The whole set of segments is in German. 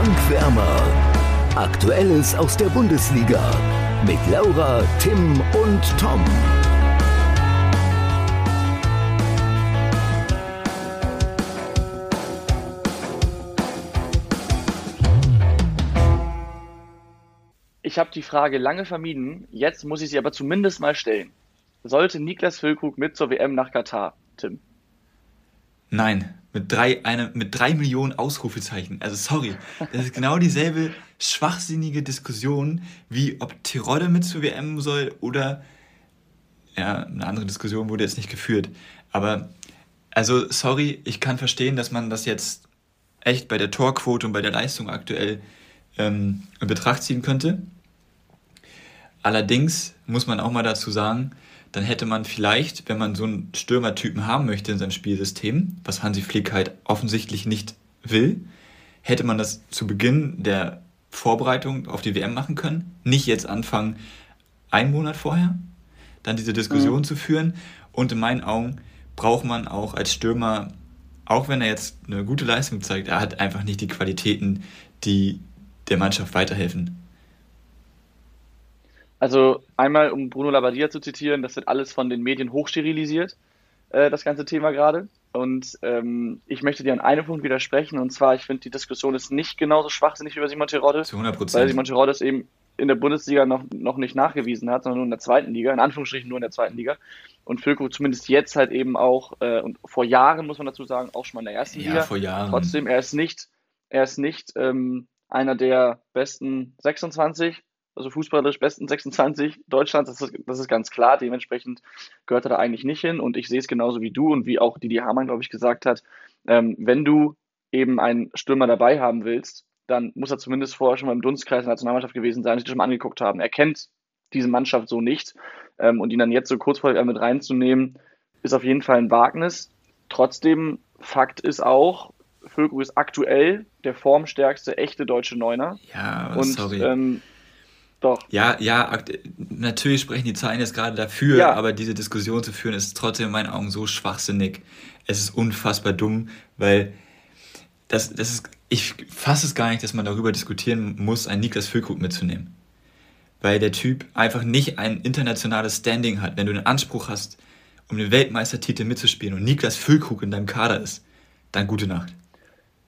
Frank Wärmer. Aktuelles aus der Bundesliga mit Laura, Tim und Tom. Ich habe die Frage lange vermieden, jetzt muss ich sie aber zumindest mal stellen. Sollte Niklas Füllkrug mit zur WM nach Katar, Tim? Nein, mit drei, eine, mit drei Millionen Ausrufezeichen. Also sorry, das ist genau dieselbe schwachsinnige Diskussion, wie ob Tirode mit zur WM soll oder ja, eine andere Diskussion wurde jetzt nicht geführt. Aber also sorry, ich kann verstehen, dass man das jetzt echt bei der Torquote und bei der Leistung aktuell ähm, in Betracht ziehen könnte. Allerdings muss man auch mal dazu sagen, dann hätte man vielleicht, wenn man so einen Stürmertypen haben möchte in seinem Spielsystem, was Hansi Flick halt offensichtlich nicht will, hätte man das zu Beginn der Vorbereitung auf die WM machen können. Nicht jetzt anfangen, einen Monat vorher, dann diese Diskussion mhm. zu führen. Und in meinen Augen braucht man auch als Stürmer, auch wenn er jetzt eine gute Leistung zeigt, er hat einfach nicht die Qualitäten, die der Mannschaft weiterhelfen. Also einmal, um Bruno Labbadia zu zitieren, das wird alles von den Medien hochsterilisiert, äh, das ganze Thema gerade. Und ähm, ich möchte dir an einem Punkt widersprechen, und zwar, ich finde, die Diskussion ist nicht genauso schwachsinnig über Simon Terodde, Zu 100%. weil Simon Terodde es eben in der Bundesliga noch, noch nicht nachgewiesen hat, sondern nur in der zweiten Liga, in Anführungsstrichen nur in der zweiten Liga. Und Füllkrug zumindest jetzt halt eben auch, äh, und vor Jahren muss man dazu sagen, auch schon mal in der ersten ja, Liga. vor Jahren. Trotzdem, er ist nicht, er ist nicht ähm, einer der besten 26, also fußballerisch besten 26 Deutschlands, das ist, das ist ganz klar. Dementsprechend gehört er da eigentlich nicht hin. Und ich sehe es genauso wie du und wie auch Didi Hamann, glaube ich, gesagt hat. Ähm, wenn du eben einen Stürmer dabei haben willst, dann muss er zumindest vorher schon mal im Dunstkreis der Nationalmannschaft gewesen sein, sich das schon mal angeguckt haben. Er kennt diese Mannschaft so nicht. Ähm, und ihn dann jetzt so kurz vor der mit reinzunehmen, ist auf jeden Fall ein Wagnis. Trotzdem, Fakt ist auch, Füllkrug ist aktuell der formstärkste echte deutsche Neuner. Ja, und, sorry. Ähm, doch. Ja, ja, natürlich sprechen die Zahlen jetzt gerade dafür, ja. aber diese Diskussion zu führen ist trotzdem in meinen Augen so schwachsinnig. Es ist unfassbar dumm, weil das, das ist, ich fasse es gar nicht, dass man darüber diskutieren muss, einen Niklas Füllkrug mitzunehmen. Weil der Typ einfach nicht ein internationales Standing hat. Wenn du den Anspruch hast, um den Weltmeistertitel mitzuspielen und Niklas Füllkrug in deinem Kader ist, dann gute Nacht.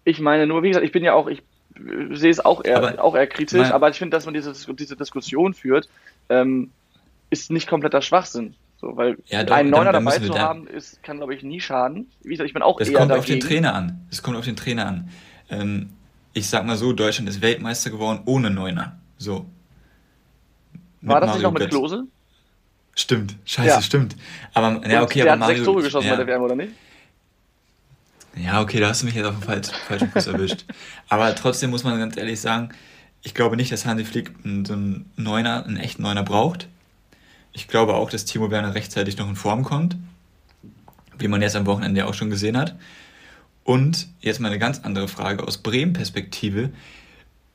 Ich meine nur, wie gesagt, ich bin ja auch, ich sehe es auch eher, aber, auch eher kritisch, aber ich finde, dass man diese, diese Diskussion führt, ähm, ist nicht kompletter Schwachsinn. So, weil ja, doch, einen Neuner dabei zu haben, ist, kann, glaube ich, nie schaden. Wie gesagt, ich bin auch das eher kommt dagegen. auf den Trainer an. Das kommt auf den Trainer an. Ähm, ich sag mal so, Deutschland ist Weltmeister geworden ohne Neuner. So. War das Mario nicht noch mit Klose? Stimmt, scheiße, ja. stimmt. Aber, ja, okay, aber hat Mario, sechs Tore geschossen ja. bei der WM, oder nicht? Ja, okay, da hast du mich jetzt auf den falschen, falschen Fuß erwischt. Aber trotzdem muss man ganz ehrlich sagen, ich glaube nicht, dass Hansi Flick so einen Neuner, einen echten Neuner braucht. Ich glaube auch, dass Timo Werner rechtzeitig noch in Form kommt, wie man jetzt am Wochenende auch schon gesehen hat. Und jetzt mal eine ganz andere Frage aus Bremen-Perspektive.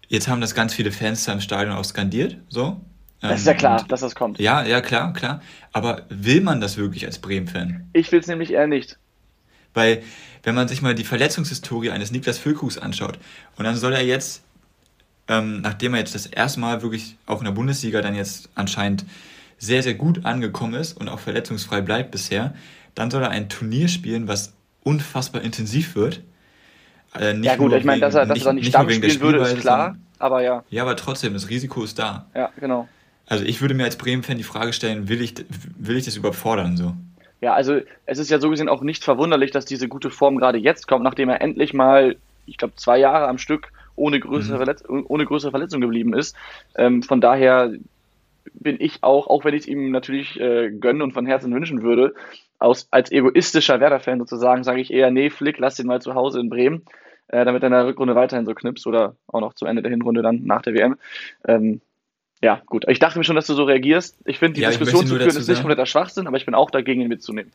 Jetzt haben das ganz viele Fans da im Stadion auch skandiert, so. Das ist ja ähm, klar, dass das kommt. Ja, ja, klar, klar. Aber will man das wirklich als Bremen-Fan? Ich will es nämlich eher nicht. Weil, wenn man sich mal die Verletzungshistorie eines Niklas Füllkuchs anschaut, und dann soll er jetzt, ähm, nachdem er jetzt das erste Mal wirklich auch in der Bundesliga dann jetzt anscheinend sehr, sehr gut angekommen ist und auch verletzungsfrei bleibt bisher, dann soll er ein Turnier spielen, was unfassbar intensiv wird. Äh, ja gut, ich meine, dass er, dass nicht, er nicht Stamm spielen würde, ist klar, aber ja. Ja, aber trotzdem, das Risiko ist da. Ja, genau. Also ich würde mir als Bremen-Fan die Frage stellen, will ich, will ich das überhaupt fordern so? Ja, also es ist ja so gesehen auch nicht verwunderlich, dass diese gute Form gerade jetzt kommt, nachdem er endlich mal, ich glaube, zwei Jahre am Stück ohne größere, mhm. Verletz ohne größere Verletzung geblieben ist. Ähm, von daher bin ich auch, auch wenn ich es ihm natürlich äh, gönnen und von Herzen wünschen würde, aus, als egoistischer Werder-Fan sozusagen, sage ich eher, nee, Flick, lass den mal zu Hause in Bremen, äh, damit er in der Rückrunde weiterhin so knipst oder auch noch zu Ende der Hinrunde dann nach der WM. Ähm, ja, gut. Ich dachte mir schon, dass du so reagierst. Ich finde, die ja, Diskussion zu führen ist nicht kompletter Schwachsinn, aber ich bin auch dagegen, ihn mitzunehmen.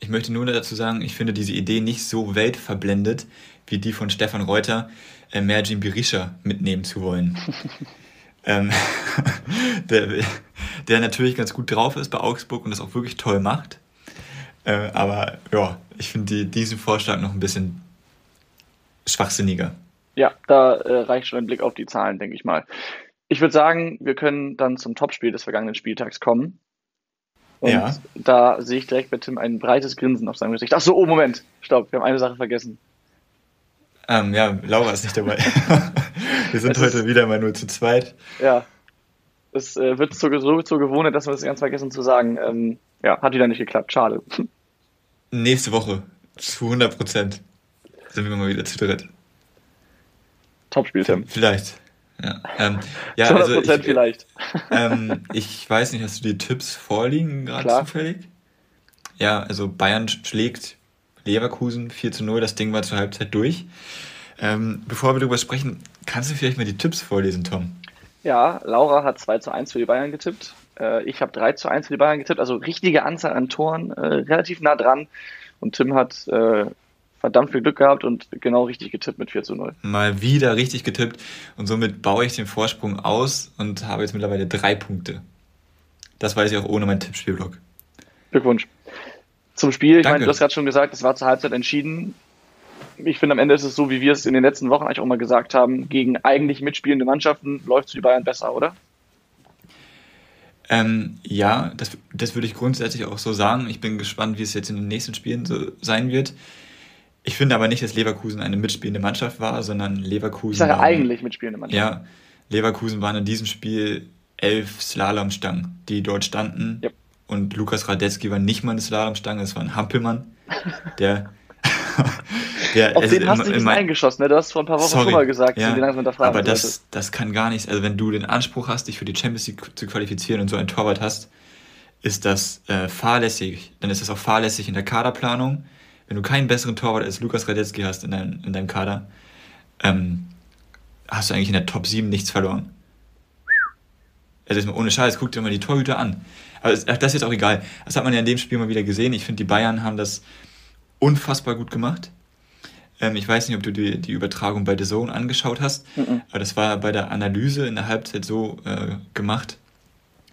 Ich möchte nur dazu sagen, ich finde diese Idee nicht so weltverblendet, wie die von Stefan Reuter, äh, Merjin Berisha mitnehmen zu wollen. ähm, der, der natürlich ganz gut drauf ist bei Augsburg und das auch wirklich toll macht. Äh, aber ja, ich finde die, diesen Vorschlag noch ein bisschen schwachsinniger. Ja, da äh, reicht schon ein Blick auf die Zahlen, denke ich mal. Ich würde sagen, wir können dann zum Topspiel des vergangenen Spieltags kommen. Und ja. da sehe ich direkt bei Tim ein breites Grinsen auf seinem Gesicht. Ach so, oh Moment, stopp, wir haben eine Sache vergessen. Ähm, ja, Laura ist nicht dabei. wir sind es heute ist, wieder mal nur zu zweit. Ja, es äh, wird so, so zur Gewohnheit, dass wir das ganz vergessen zu sagen. Ähm, ja, hat wieder nicht geklappt, schade. Nächste Woche, zu 100 Prozent, sind wir mal wieder zu dritt. Topspiel, Tim. Vielleicht. Ja, ähm, ja 100 also ich, vielleicht. Ähm, ich weiß nicht, hast du die Tipps vorliegen gerade zufällig? Ja, also Bayern schlägt Leverkusen 4 zu 0, das Ding war zur Halbzeit durch. Ähm, bevor wir darüber sprechen, kannst du vielleicht mal die Tipps vorlesen, Tom? Ja, Laura hat 2 zu 1 für die Bayern getippt. Äh, ich habe 3 zu 1 für die Bayern getippt, also richtige Anzahl an Toren, äh, relativ nah dran. Und Tim hat äh, verdammt viel Glück gehabt und genau richtig getippt mit 4 zu 0. Mal wieder richtig getippt und somit baue ich den Vorsprung aus und habe jetzt mittlerweile drei Punkte. Das weiß ich auch ohne meinen Tippspielblock. Glückwunsch. Zum Spiel, ich Danke. meine, du hast gerade schon gesagt, es war zur Halbzeit entschieden. Ich finde, am Ende ist es so, wie wir es in den letzten Wochen eigentlich auch mal gesagt haben, gegen eigentlich mitspielende Mannschaften läuft es für die Bayern besser, oder? Ähm, ja, das, das würde ich grundsätzlich auch so sagen. Ich bin gespannt, wie es jetzt in den nächsten Spielen so sein wird. Ich finde aber nicht, dass Leverkusen eine mitspielende Mannschaft war, sondern Leverkusen. Ich sage waren, eigentlich mitspielende Mannschaft. Ja, Leverkusen waren in diesem Spiel elf Slalomstangen, die dort standen. Yep. Und Lukas Radetzky war nicht mal eine Slalomstange, es war ein Hampelmann, der. der Auf also den hast du nicht eingeschossen, ne? Du hast vor ein paar Wochen sorry, schon mal gesagt, ja, aber das, das kann gar nichts. Also, wenn du den Anspruch hast, dich für die Champions League zu qualifizieren und so ein Torwart hast, ist das äh, fahrlässig. Dann ist das auch fahrlässig in der Kaderplanung wenn du keinen besseren Torwart als Lukas Radetzky hast in deinem, in deinem Kader, ähm, hast du eigentlich in der Top 7 nichts verloren. Also ohne Scheiß, guck dir mal die Torhüter an. Aber das ist jetzt auch egal. Das hat man ja in dem Spiel mal wieder gesehen. Ich finde, die Bayern haben das unfassbar gut gemacht. Ähm, ich weiß nicht, ob du die, die Übertragung bei The Zone angeschaut hast, mhm. aber das war bei der Analyse in der Halbzeit so äh, gemacht,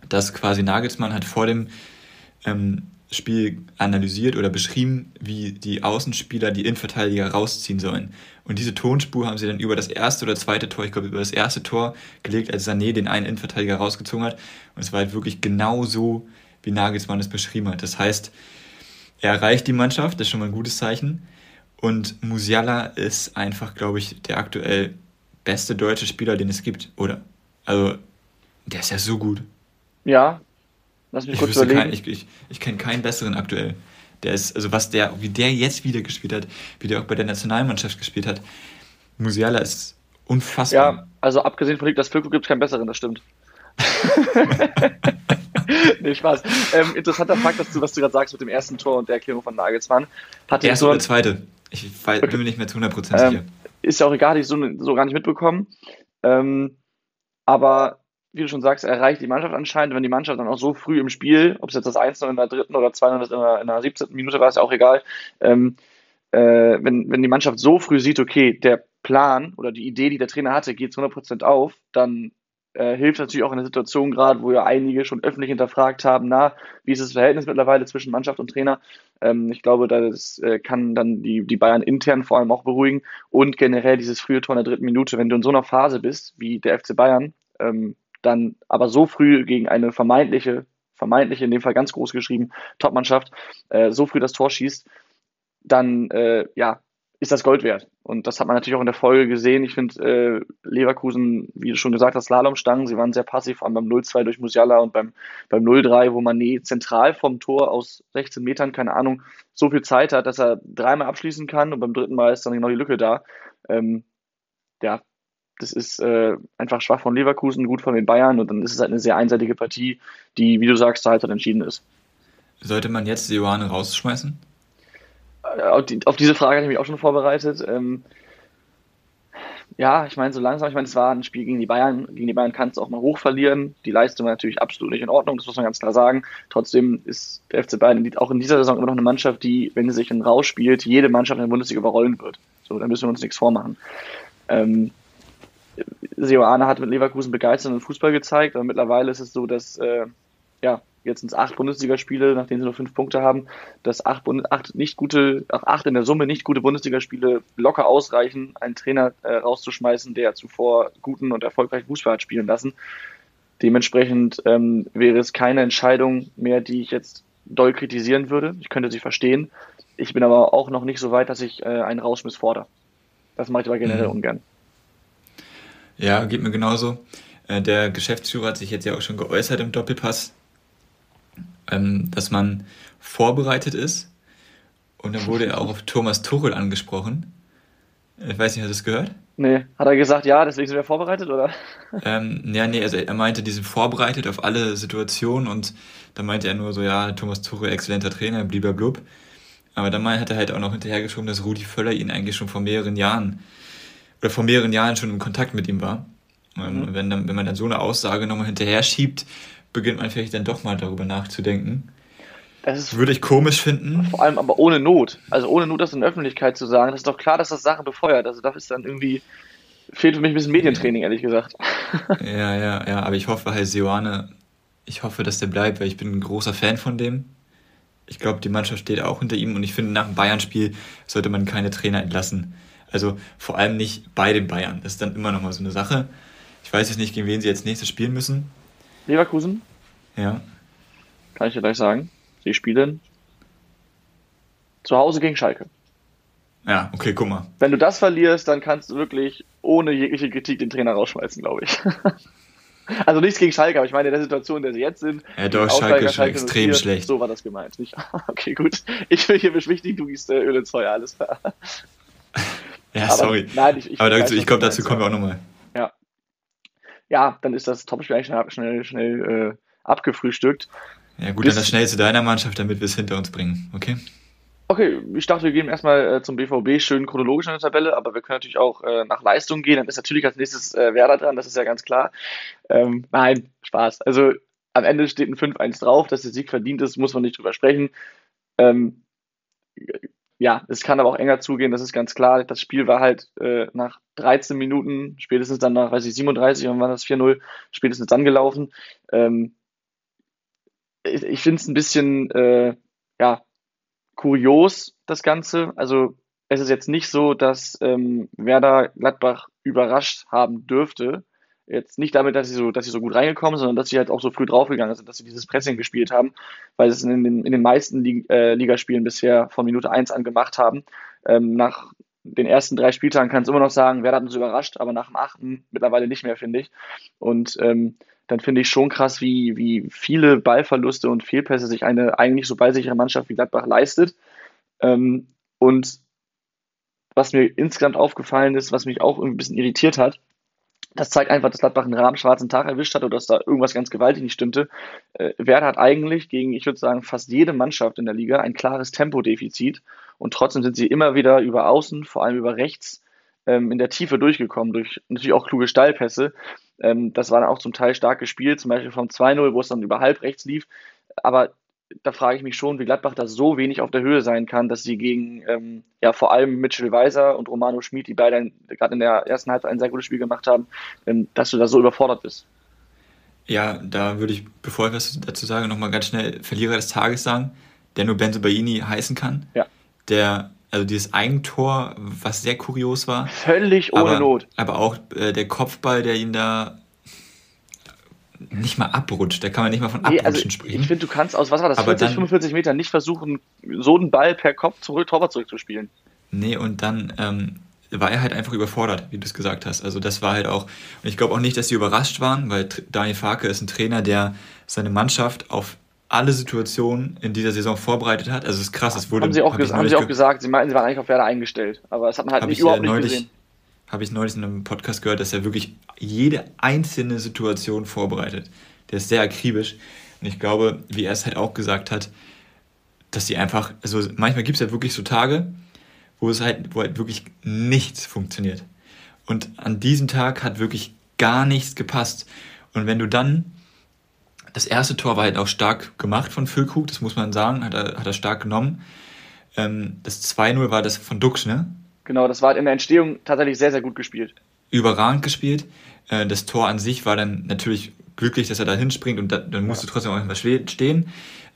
dass quasi Nagelsmann hat vor dem ähm, Spiel analysiert oder beschrieben, wie die Außenspieler die Innenverteidiger rausziehen sollen. Und diese Tonspur haben sie dann über das erste oder zweite Tor, ich glaube über das erste Tor gelegt, als Sané den einen Innenverteidiger rausgezogen hat. Und es war halt wirklich genau so, wie Nagelsmann es beschrieben hat. Das heißt, er erreicht die Mannschaft, das ist schon mal ein gutes Zeichen. Und Musiala ist einfach, glaube ich, der aktuell beste deutsche Spieler, den es gibt, oder? Also, der ist ja so gut. Ja, Lass mich ich kurz überlegen. Kein, ich, ich, ich kenne keinen besseren aktuell. Der ist, also was der, wie der jetzt wieder gespielt hat, wie der auch bei der Nationalmannschaft gespielt hat. Musiala ist unfassbar. Ja, also abgesehen von Niklas Füllkrug gibt es keinen besseren, das stimmt. nee, Spaß. Ähm, interessanter Fakt, dass du, was du gerade sagst mit dem ersten Tor und der Erklärung von Nagelsmann. Hat Erste so oder zweite? Ich weiß, okay. bin mir nicht mehr zu 100% sicher. Ähm, ist ja auch egal, ich so, so gar nicht mitbekommen. Ähm, aber wie du schon sagst, erreicht die Mannschaft anscheinend, wenn die Mannschaft dann auch so früh im Spiel, ob es jetzt das 1 in der dritten oder 2 in der, in der 17. Minute war, ist ja auch egal, ähm, äh, wenn, wenn die Mannschaft so früh sieht, okay, der Plan oder die Idee, die der Trainer hatte, geht zu 100% auf, dann äh, hilft natürlich auch in der Situation gerade, wo ja einige schon öffentlich hinterfragt haben, na, wie ist das Verhältnis mittlerweile zwischen Mannschaft und Trainer? Ähm, ich glaube, das äh, kann dann die, die Bayern intern vor allem auch beruhigen und generell dieses frühe Tor in der dritten Minute, wenn du in so einer Phase bist, wie der FC Bayern, ähm, dann aber so früh gegen eine vermeintliche, vermeintliche, in dem Fall ganz groß geschrieben, Topmannschaft, äh, so früh das Tor schießt, dann äh, ja, ist das Gold wert. Und das hat man natürlich auch in der Folge gesehen. Ich finde, äh, Leverkusen, wie du schon gesagt hast, Slalomstangen, sie waren sehr passiv, vor allem beim 0-2 durch Musiala und beim, beim 0-3, wo man nie zentral vom Tor aus 16 Metern, keine Ahnung, so viel Zeit hat, dass er dreimal abschließen kann und beim dritten Mal ist dann genau die Lücke da. Ähm, ja, das ist äh, einfach schwach von Leverkusen, gut von den Bayern und dann ist es halt eine sehr einseitige Partie, die, wie du sagst, zur Halbzeit entschieden ist. Sollte man jetzt Johanne rausschmeißen? Äh, auf, die, auf, diese Frage habe ich mich auch schon vorbereitet. Ähm, ja, ich meine, so langsam, ich meine, es war ein Spiel gegen die Bayern. Gegen die Bayern kannst du auch mal hoch verlieren. Die Leistung war natürlich absolut nicht in Ordnung, das muss man ganz klar sagen. Trotzdem ist der FC Bayern auch in dieser Saison immer noch eine Mannschaft, die, wenn sie sich in Raus spielt, jede Mannschaft in der Bundesliga überrollen wird. So, da müssen wir uns nichts vormachen. Ähm, Seoane hat mit Leverkusen begeisternden Fußball gezeigt, aber mittlerweile ist es so, dass äh, ja, jetzt sind es acht Bundesligaspiele, nachdem sie nur fünf Punkte haben, dass acht, acht nicht gute, acht in der Summe nicht gute Bundesligaspiele locker ausreichen, einen Trainer äh, rauszuschmeißen, der zuvor guten und erfolgreichen Fußball hat spielen lassen. Dementsprechend ähm, wäre es keine Entscheidung mehr, die ich jetzt doll kritisieren würde. Ich könnte sie verstehen. Ich bin aber auch noch nicht so weit, dass ich äh, einen Rausschmiss fordere. Das mache ich aber generell mhm. ungern. Ja, geht mir genauso. Äh, der Geschäftsführer hat sich jetzt ja auch schon geäußert im Doppelpass, ähm, dass man vorbereitet ist. Und dann wurde er auch auf Thomas Tuchel angesprochen. Ich weiß nicht, hast du das gehört? Nee, hat er gesagt, ja, deswegen sind wir vorbereitet, oder? Ähm, ja, nee, also er meinte, die sind vorbereitet auf alle Situationen und dann meinte er nur so, ja, Thomas Tuchel, exzellenter Trainer, blub. Aber dann hat er halt auch noch hinterhergeschoben, dass Rudi Völler ihn eigentlich schon vor mehreren Jahren oder vor mehreren Jahren schon in Kontakt mit ihm war. Ähm, mhm. Wenn, dann, wenn man dann so eine Aussage nochmal hinterher schiebt, beginnt man vielleicht dann doch mal darüber nachzudenken. Das Würde ich komisch finden. Vor allem aber ohne Not. Also ohne Not, das in der Öffentlichkeit zu sagen. Das ist doch klar, dass das Sachen befeuert. Also das ist dann irgendwie, fehlt für mich ein bisschen Medientraining, ehrlich gesagt. Ja, ja, ja. Aber ich hoffe halt, Sioane, ich hoffe, dass der bleibt, weil ich bin ein großer Fan von dem. Ich glaube, die Mannschaft steht auch hinter ihm und ich finde, nach dem Bayern-Spiel sollte man keine Trainer entlassen. Also vor allem nicht bei den Bayern. Das ist dann immer noch mal so eine Sache. Ich weiß jetzt nicht, gegen wen sie jetzt nächstes spielen müssen. Leverkusen? Ja. Kann ich dir gleich sagen. Sie spielen zu Hause gegen Schalke. Ja, okay, guck mal. Wenn du das verlierst, dann kannst du wirklich ohne jegliche Kritik den Trainer rausschmeißen, glaube ich. also nichts gegen Schalke, aber ich meine, in der Situation, in der sie jetzt sind. Ja, doch, Schalke ist schon extrem 04, schlecht. So war das gemeint. Nicht? Okay, gut. Ich will hier beschwichtigen, du gießt äh, Öl ins Feuer, alles klar. Ja, aber, sorry. Nein, ich, ich aber dazu, ich glaube, dazu kommen wir auch nochmal. Ja. Ja, dann ist das Topspiel eigentlich schnell, schnell, schnell äh, abgefrühstückt. Ja, gut, Bis, dann das schnell zu deiner Mannschaft, damit wir es hinter uns bringen, okay? Okay, ich dachte, wir gehen erstmal äh, zum BVB schön chronologisch in der Tabelle, aber wir können natürlich auch äh, nach Leistung gehen. Dann ist natürlich als nächstes äh, Werder dran, das ist ja ganz klar. Ähm, nein, Spaß. Also am Ende steht ein 5-1 drauf, dass der Sieg verdient ist, muss man nicht drüber sprechen. Ähm, ja, es kann aber auch enger zugehen, das ist ganz klar. Das Spiel war halt äh, nach 13 Minuten, spätestens dann nach, weiß ich, 37, wann war das 4-0, spätestens dann gelaufen. Ähm, ich, ich finde es ein bisschen, äh, ja, kurios, das Ganze. Also es ist jetzt nicht so, dass ähm, Werder Gladbach überrascht haben dürfte. Jetzt nicht damit, dass sie so, dass sie so gut reingekommen sind, sondern dass sie halt auch so früh draufgegangen sind, dass sie dieses Pressing gespielt haben, weil sie es in den, in den meisten Lig äh, Ligaspielen bisher von Minute 1 an gemacht haben. Ähm, nach den ersten drei Spieltagen kann es immer noch sagen, Werder hat uns überrascht, aber nach dem achten mittlerweile nicht mehr, finde ich. Und ähm, dann finde ich schon krass, wie, wie viele Ballverluste und Fehlpässe sich eine eigentlich so ballsichere Mannschaft wie Gladbach leistet. Ähm, und was mir insgesamt aufgefallen ist, was mich auch ein bisschen irritiert hat, das zeigt einfach, dass Gladbach einen rahmenschwarzen Tag erwischt hat oder dass da irgendwas ganz gewaltig nicht stimmte. Äh, Werder hat eigentlich gegen, ich würde sagen, fast jede Mannschaft in der Liga ein klares Tempodefizit und trotzdem sind sie immer wieder über außen, vor allem über rechts, ähm, in der Tiefe durchgekommen, durch natürlich auch kluge Steilpässe. Ähm, das war dann auch zum Teil stark gespielt, zum Beispiel vom 2-0, wo es dann über halb rechts lief. Aber da frage ich mich schon, wie Gladbach da so wenig auf der Höhe sein kann, dass sie gegen ähm, ja vor allem Mitchell Weiser und Romano Schmid, die beide gerade in der ersten Halbzeit ein sehr gutes Spiel gemacht haben, ähm, dass du da so überfordert bist. Ja, da würde ich, bevor ich was dazu sage, nochmal ganz schnell Verlierer des Tages sagen, der nur Benzo Baini heißen kann. Ja. Der also dieses Eigentor, was sehr kurios war. Völlig ohne aber, Not. Aber auch äh, der Kopfball, der ihn da nicht mal abrutscht. Da kann man nicht mal von nee, Abrutschen also sprechen. Ich finde, du kannst aus, was war das, aber 40, dann, 45 Metern nicht versuchen, so einen Ball per Kopf zurück, Torwart zurückzuspielen. Nee, und dann ähm, war er halt einfach überfordert, wie du es gesagt hast. Also das war halt auch, und ich glaube auch nicht, dass sie überrascht waren, weil Daniel Farke ist ein Trainer, der seine Mannschaft auf alle Situationen in dieser Saison vorbereitet hat. Also es ist krass, es wurde. Haben sie auch, hab haben sie auch gesagt, sie meinten, sie waren eigentlich auf Werder eingestellt. Aber das hat man halt nicht, überhaupt neulich, nicht gesehen. Habe ich neulich in einem Podcast gehört, dass er wirklich jede einzelne Situation vorbereitet. Der ist sehr akribisch. Und ich glaube, wie er es halt auch gesagt hat, dass sie einfach, also manchmal gibt es halt wirklich so Tage, wo es halt, wo halt wirklich nichts funktioniert. Und an diesem Tag hat wirklich gar nichts gepasst. Und wenn du dann das erste Tor war halt auch stark gemacht von Füllkrug, das muss man sagen, hat er, hat er stark genommen. Ähm, das 2-0 war das von Dux, ne? Genau, das war in der Entstehung tatsächlich sehr, sehr gut gespielt. Überragend gespielt. Äh, das Tor an sich war dann natürlich glücklich, dass er da hinspringt und da, dann musst du trotzdem auch mal stehen.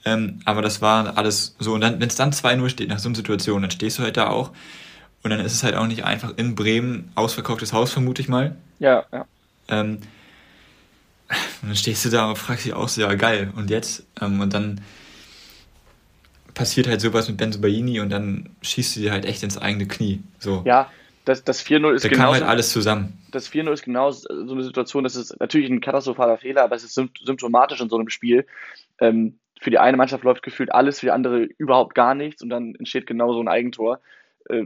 Ähm, aber das war alles so. Und dann, wenn es dann 2-0 steht nach so einer Situation, dann stehst du halt da auch. Und dann ist es halt auch nicht einfach in Bremen ausverkauftes Haus, vermute ich mal. Ja, ja. Ähm, und dann stehst du da und fragst dich auch so, ja geil, und jetzt? Ähm, und dann passiert halt sowas mit Benzo Baini und dann schießt du dir halt echt ins eigene Knie. So. Ja, das, das 4-0 ist da genau. kam halt alles zusammen. Das 4-0 ist genau so eine Situation, das ist natürlich ein katastrophaler Fehler, aber es ist symptomatisch in so einem Spiel. Ähm, für die eine Mannschaft läuft gefühlt alles, für die andere überhaupt gar nichts und dann entsteht genau so ein Eigentor. Äh,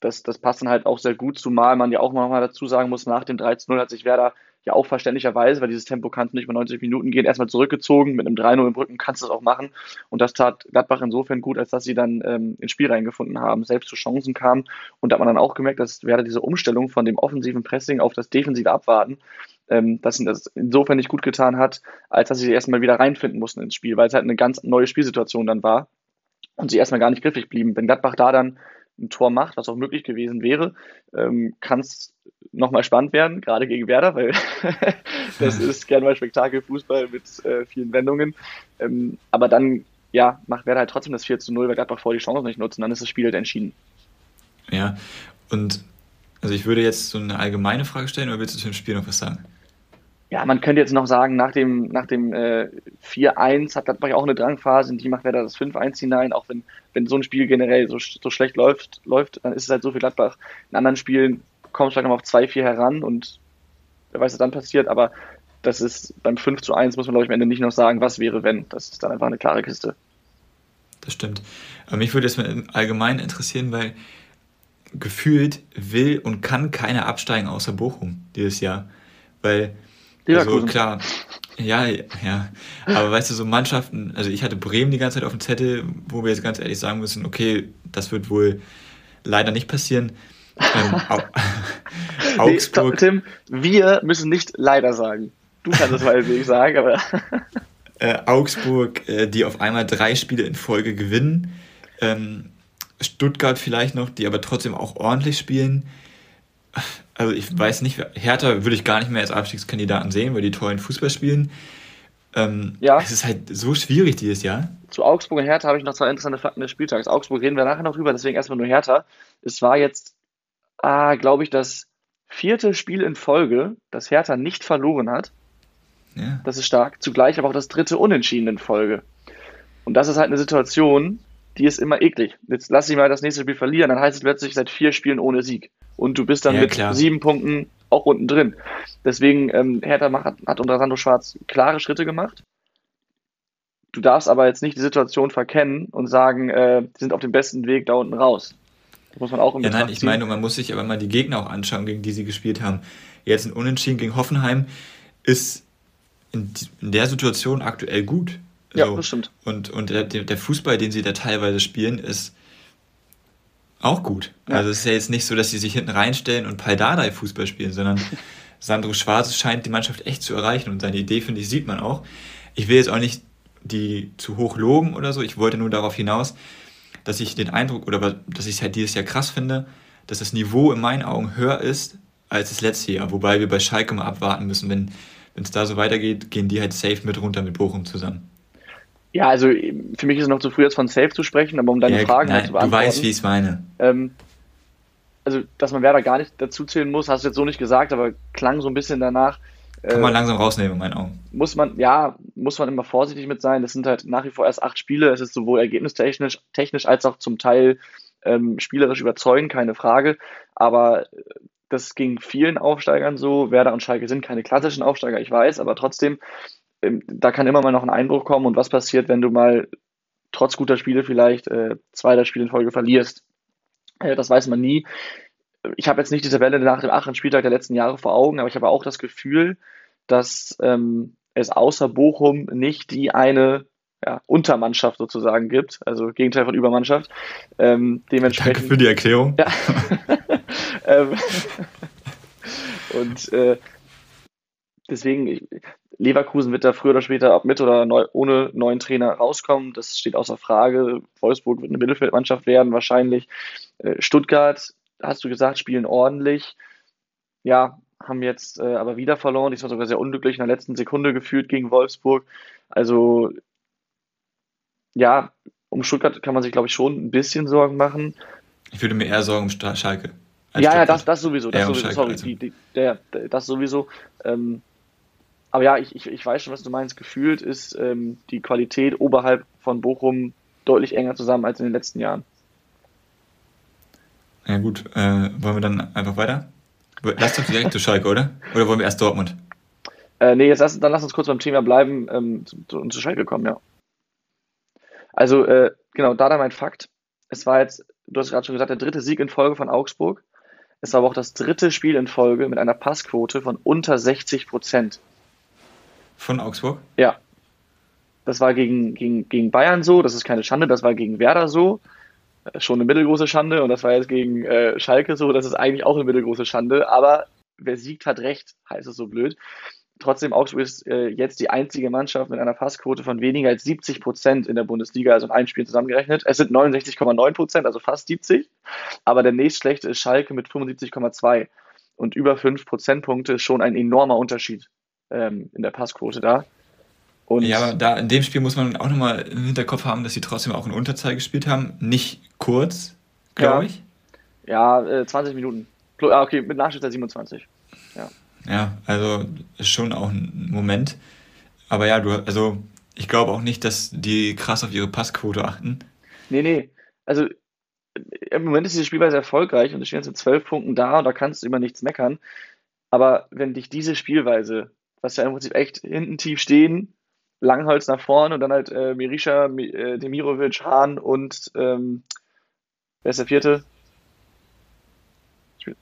das, das passt dann halt auch sehr gut, zumal man ja auch nochmal dazu sagen muss, nach dem 13-0 hat sich Werder ja auch verständlicherweise, weil dieses Tempo kannst du nicht über 90 Minuten gehen, erstmal zurückgezogen, mit einem 3-0 im Rücken kannst du es auch machen. Und das tat Gladbach insofern gut, als dass sie dann ähm, ins Spiel reingefunden haben, selbst zu Chancen kamen. Und da hat man dann auch gemerkt, dass Werder diese Umstellung von dem offensiven Pressing auf das defensive Abwarten, ähm, dass ihnen das insofern nicht gut getan hat, als dass sie sich erstmal wieder reinfinden mussten ins Spiel, weil es halt eine ganz neue Spielsituation dann war und sie erstmal gar nicht griffig blieben. Wenn Gladbach da dann ein Tor macht, was auch möglich gewesen wäre, ähm, kann es nochmal spannend werden, gerade gegen Werder, weil das ist gerne mal Spektakelfußball mit äh, vielen Wendungen. Ähm, aber dann, ja, macht Werder halt trotzdem das 4 zu 0, weil Gladbach vor die Chance nicht nutzt und dann ist das Spiel halt entschieden. Ja, und also ich würde jetzt so eine allgemeine Frage stellen, oder willst du zu dem Spiel noch was sagen? Ja, man könnte jetzt noch sagen, nach dem, nach dem äh, 4-1 hat Gladbach auch eine Drangphase, in die macht Werder das 5-1 hinein, auch wenn, wenn so ein Spiel generell so, so schlecht läuft, läuft, dann ist es halt so viel Gladbach. In anderen Spielen kommt vielleicht nochmal auf 2-4 heran und wer weiß, was dann passiert, aber das ist beim 5 zu 1 muss man, glaube ich, am Ende nicht noch sagen, was wäre, wenn. Das ist dann einfach eine klare Kiste. Das stimmt. Aber mich würde jetzt mal allgemein interessieren, weil gefühlt will und kann keiner absteigen außer Bochum dieses Jahr. Weil also klar, ja, ja. Aber weißt du, so Mannschaften, also ich hatte Bremen die ganze Zeit auf dem Zettel, wo wir jetzt ganz ehrlich sagen müssen, okay, das wird wohl leider nicht passieren. Ähm, Augsburg. Nee, Tim, wir müssen nicht leider sagen. Du kannst es nicht sagen, aber. äh, Augsburg, äh, die auf einmal drei Spiele in Folge gewinnen. Ähm, Stuttgart vielleicht noch, die aber trotzdem auch ordentlich spielen also ich weiß nicht, Hertha würde ich gar nicht mehr als Abstiegskandidaten sehen, weil die tollen Fußball spielen. Ähm, ja. Es ist halt so schwierig dieses Jahr. Zu Augsburg und Hertha habe ich noch zwei interessante Fakten des Spieltags. Augsburg reden wir nachher noch drüber, deswegen erstmal nur Hertha. Es war jetzt, ah, glaube ich, das vierte Spiel in Folge, das Hertha nicht verloren hat. Ja. Das ist stark. Zugleich aber auch das dritte Unentschieden in Folge. Und das ist halt eine Situation, die ist immer eklig. Jetzt lass ich mal das nächste Spiel verlieren, dann heißt es plötzlich seit vier Spielen ohne Sieg und du bist dann ja, mit klar. sieben Punkten auch unten drin. Deswegen, ähm, Hertha macht, hat, unter Sandro Schwarz klare Schritte gemacht. Du darfst aber jetzt nicht die Situation verkennen und sagen, äh, die sind auf dem besten Weg da unten raus. Das muss man auch im Ja, nein, ich meine, man muss sich aber mal die Gegner auch anschauen, gegen die sie gespielt haben. Jetzt ein Unentschieden gegen Hoffenheim ist in, in der Situation aktuell gut. Ja, so. das stimmt. Und, und der, der Fußball, den sie da teilweise spielen, ist auch gut. Ja. Also es ist ja jetzt nicht so, dass sie sich hinten reinstellen und Paldadei Fußball spielen, sondern Sandro Schwarz scheint die Mannschaft echt zu erreichen und seine Idee, finde ich, sieht man auch. Ich will jetzt auch nicht die zu hoch loben oder so, ich wollte nur darauf hinaus, dass ich den Eindruck, oder dass ich es halt dieses Jahr krass finde, dass das Niveau in meinen Augen höher ist als das letzte Jahr. Wobei wir bei Schalke mal abwarten müssen, wenn es da so weitergeht, gehen die halt safe mit runter mit Bochum zusammen. Ja, also für mich ist es noch zu früh, jetzt von Safe zu sprechen, aber um deine ja, Fragen nein, zu beantworten. Du weißt, wie ich es meine. Ähm, also, dass man Werder gar nicht dazu zählen muss, hast du jetzt so nicht gesagt, aber klang so ein bisschen danach. Kann äh, man langsam rausnehmen, in meinen Augen. Muss man, ja, muss man immer vorsichtig mit sein. Das sind halt nach wie vor erst acht Spiele. Es ist sowohl ergebnistechnisch technisch als auch zum Teil ähm, spielerisch überzeugend, keine Frage. Aber das ging vielen Aufsteigern so. Werder und Schalke sind keine klassischen Aufsteiger, ich weiß, aber trotzdem da kann immer mal noch ein Einbruch kommen und was passiert, wenn du mal trotz guter Spiele vielleicht äh, zwei der Spiele in Folge verlierst. Äh, das weiß man nie. Ich habe jetzt nicht die Tabelle nach dem achten Spieltag der letzten Jahre vor Augen, aber ich habe auch das Gefühl, dass ähm, es außer Bochum nicht die eine ja, Untermannschaft sozusagen gibt, also Gegenteil von Übermannschaft. Ähm, dementsprechend, Danke für die Erklärung. Ja. ähm, und äh, deswegen, ich, Leverkusen wird da früher oder später ab mit oder neu, ohne neuen Trainer rauskommen. Das steht außer Frage. Wolfsburg wird eine Mittelfeldmannschaft werden, wahrscheinlich. Äh, Stuttgart, hast du gesagt, spielen ordentlich. Ja, haben jetzt äh, aber wieder verloren. Diesmal sogar sehr unglücklich in der letzten Sekunde geführt gegen Wolfsburg. Also ja, um Stuttgart kann man sich, glaube ich, schon ein bisschen Sorgen machen. Ich würde mir eher Sorgen um Schalke. Ja, ja, das, das sowieso. Das sowieso, sorry, also. die, die, der, das sowieso. Ähm, aber ja, ich, ich, ich weiß schon, was du meinst. Gefühlt ist ähm, die Qualität oberhalb von Bochum deutlich enger zusammen als in den letzten Jahren. Ja gut, äh, wollen wir dann einfach weiter? Lass uns direkt zu Schalke, oder? Oder wollen wir erst Dortmund? Äh, nee, jetzt lass, dann lass uns kurz beim Thema bleiben ähm, zu, zu, zu Schalke kommen, ja. Also, äh, genau, da dann mein Fakt. Es war jetzt, du hast gerade schon gesagt, der dritte Sieg in Folge von Augsburg. Es war aber auch das dritte Spiel in Folge mit einer Passquote von unter 60 Prozent. Von Augsburg? Ja. Das war gegen, gegen, gegen Bayern so, das ist keine Schande, das war gegen Werder so, äh, schon eine mittelgroße Schande, und das war jetzt gegen äh, Schalke so, das ist eigentlich auch eine mittelgroße Schande, aber wer siegt, hat recht, heißt es so blöd. Trotzdem, Augsburg ist äh, jetzt die einzige Mannschaft mit einer Passquote von weniger als 70 Prozent in der Bundesliga, also in einem Spiel zusammengerechnet. Es sind 69,9 Prozent, also fast 70. Aber der nächstschlechte ist Schalke mit 75,2. Und über 5 Prozentpunkte ist schon ein enormer Unterschied ähm, in der Passquote da. Und ja, aber da in dem Spiel muss man auch nochmal im Hinterkopf haben, dass sie trotzdem auch in Unterzahl gespielt haben. Nicht kurz, glaube ja. ich. Ja, äh, 20 Minuten. Ah, okay, mit Nachspielzeit 27. Ja. Ja, also schon auch ein Moment. Aber ja, du, also ich glaube auch nicht, dass die krass auf ihre Passquote achten. Nee, nee. Also im Moment ist diese Spielweise erfolgreich und es stehen jetzt mit zwölf Punkten da und da kannst du immer nichts meckern. Aber wenn dich diese Spielweise, was ja im Prinzip echt hinten tief stehen, Langholz nach vorne und dann halt äh, Mirisha, äh, Demirovic, Hahn und ähm, wer ist der vierte?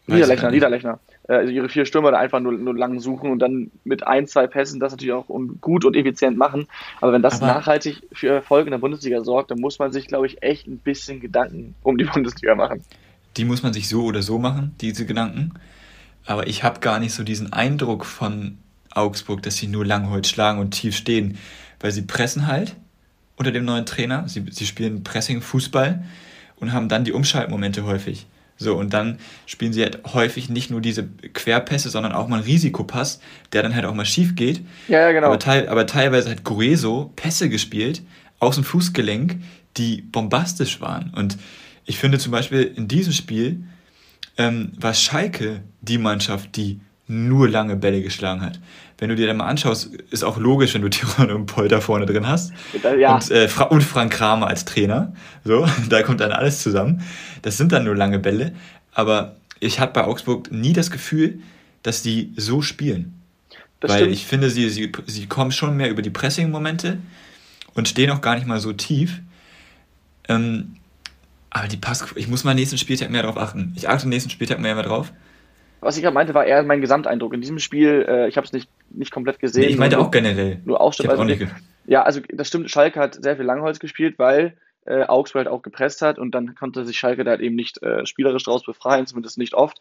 Niederlechner, Niederlechner. Äh, also ihre vier Stürmer da einfach nur, nur lang suchen und dann mit ein, zwei Pässen das natürlich auch gut und effizient machen. Aber wenn das Aber nachhaltig für Erfolg in der Bundesliga sorgt, dann muss man sich, glaube ich, echt ein bisschen Gedanken um die Bundesliga machen. Die muss man sich so oder so machen, diese Gedanken. Aber ich habe gar nicht so diesen Eindruck von Augsburg, dass sie nur Langholz schlagen und tief stehen, weil sie pressen halt unter dem neuen Trainer. Sie, sie spielen Pressing-Fußball und haben dann die Umschaltmomente häufig. So, und dann spielen sie halt häufig nicht nur diese Querpässe, sondern auch mal einen Risikopass, der dann halt auch mal schief geht. Ja, ja, genau. Aber, teil, aber teilweise hat Gueso Pässe gespielt aus dem Fußgelenk, die bombastisch waren. Und ich finde zum Beispiel in diesem Spiel ähm, war Schalke die Mannschaft, die nur lange Bälle geschlagen hat. Wenn du dir dann mal anschaust, ist auch logisch, wenn du Tiron und Polter vorne drin hast. Ja. Und, äh, und Frank Kramer als Trainer. So, da kommt dann alles zusammen. Das sind dann nur lange Bälle. Aber ich hatte bei Augsburg nie das Gefühl, dass die so spielen. Das Weil stimmt. ich finde, sie, sie, sie kommen schon mehr über die Pressing-Momente und stehen auch gar nicht mal so tief. Ähm, aber die Pass, ich muss mal nächsten Spieltag mehr darauf achten. Ich achte nächsten Spieltag mehr, mehr drauf was ich gerade meinte, war eher mein Gesamteindruck. In diesem Spiel, äh, ich habe es nicht, nicht komplett gesehen. Nee, ich meinte auch generell. Nur Ausschnitt. Also, ja, also das stimmt, Schalke hat sehr viel Langholz gespielt, weil äh, Augsburg halt auch gepresst hat und dann konnte sich Schalke da halt eben nicht äh, spielerisch draus befreien, zumindest nicht oft.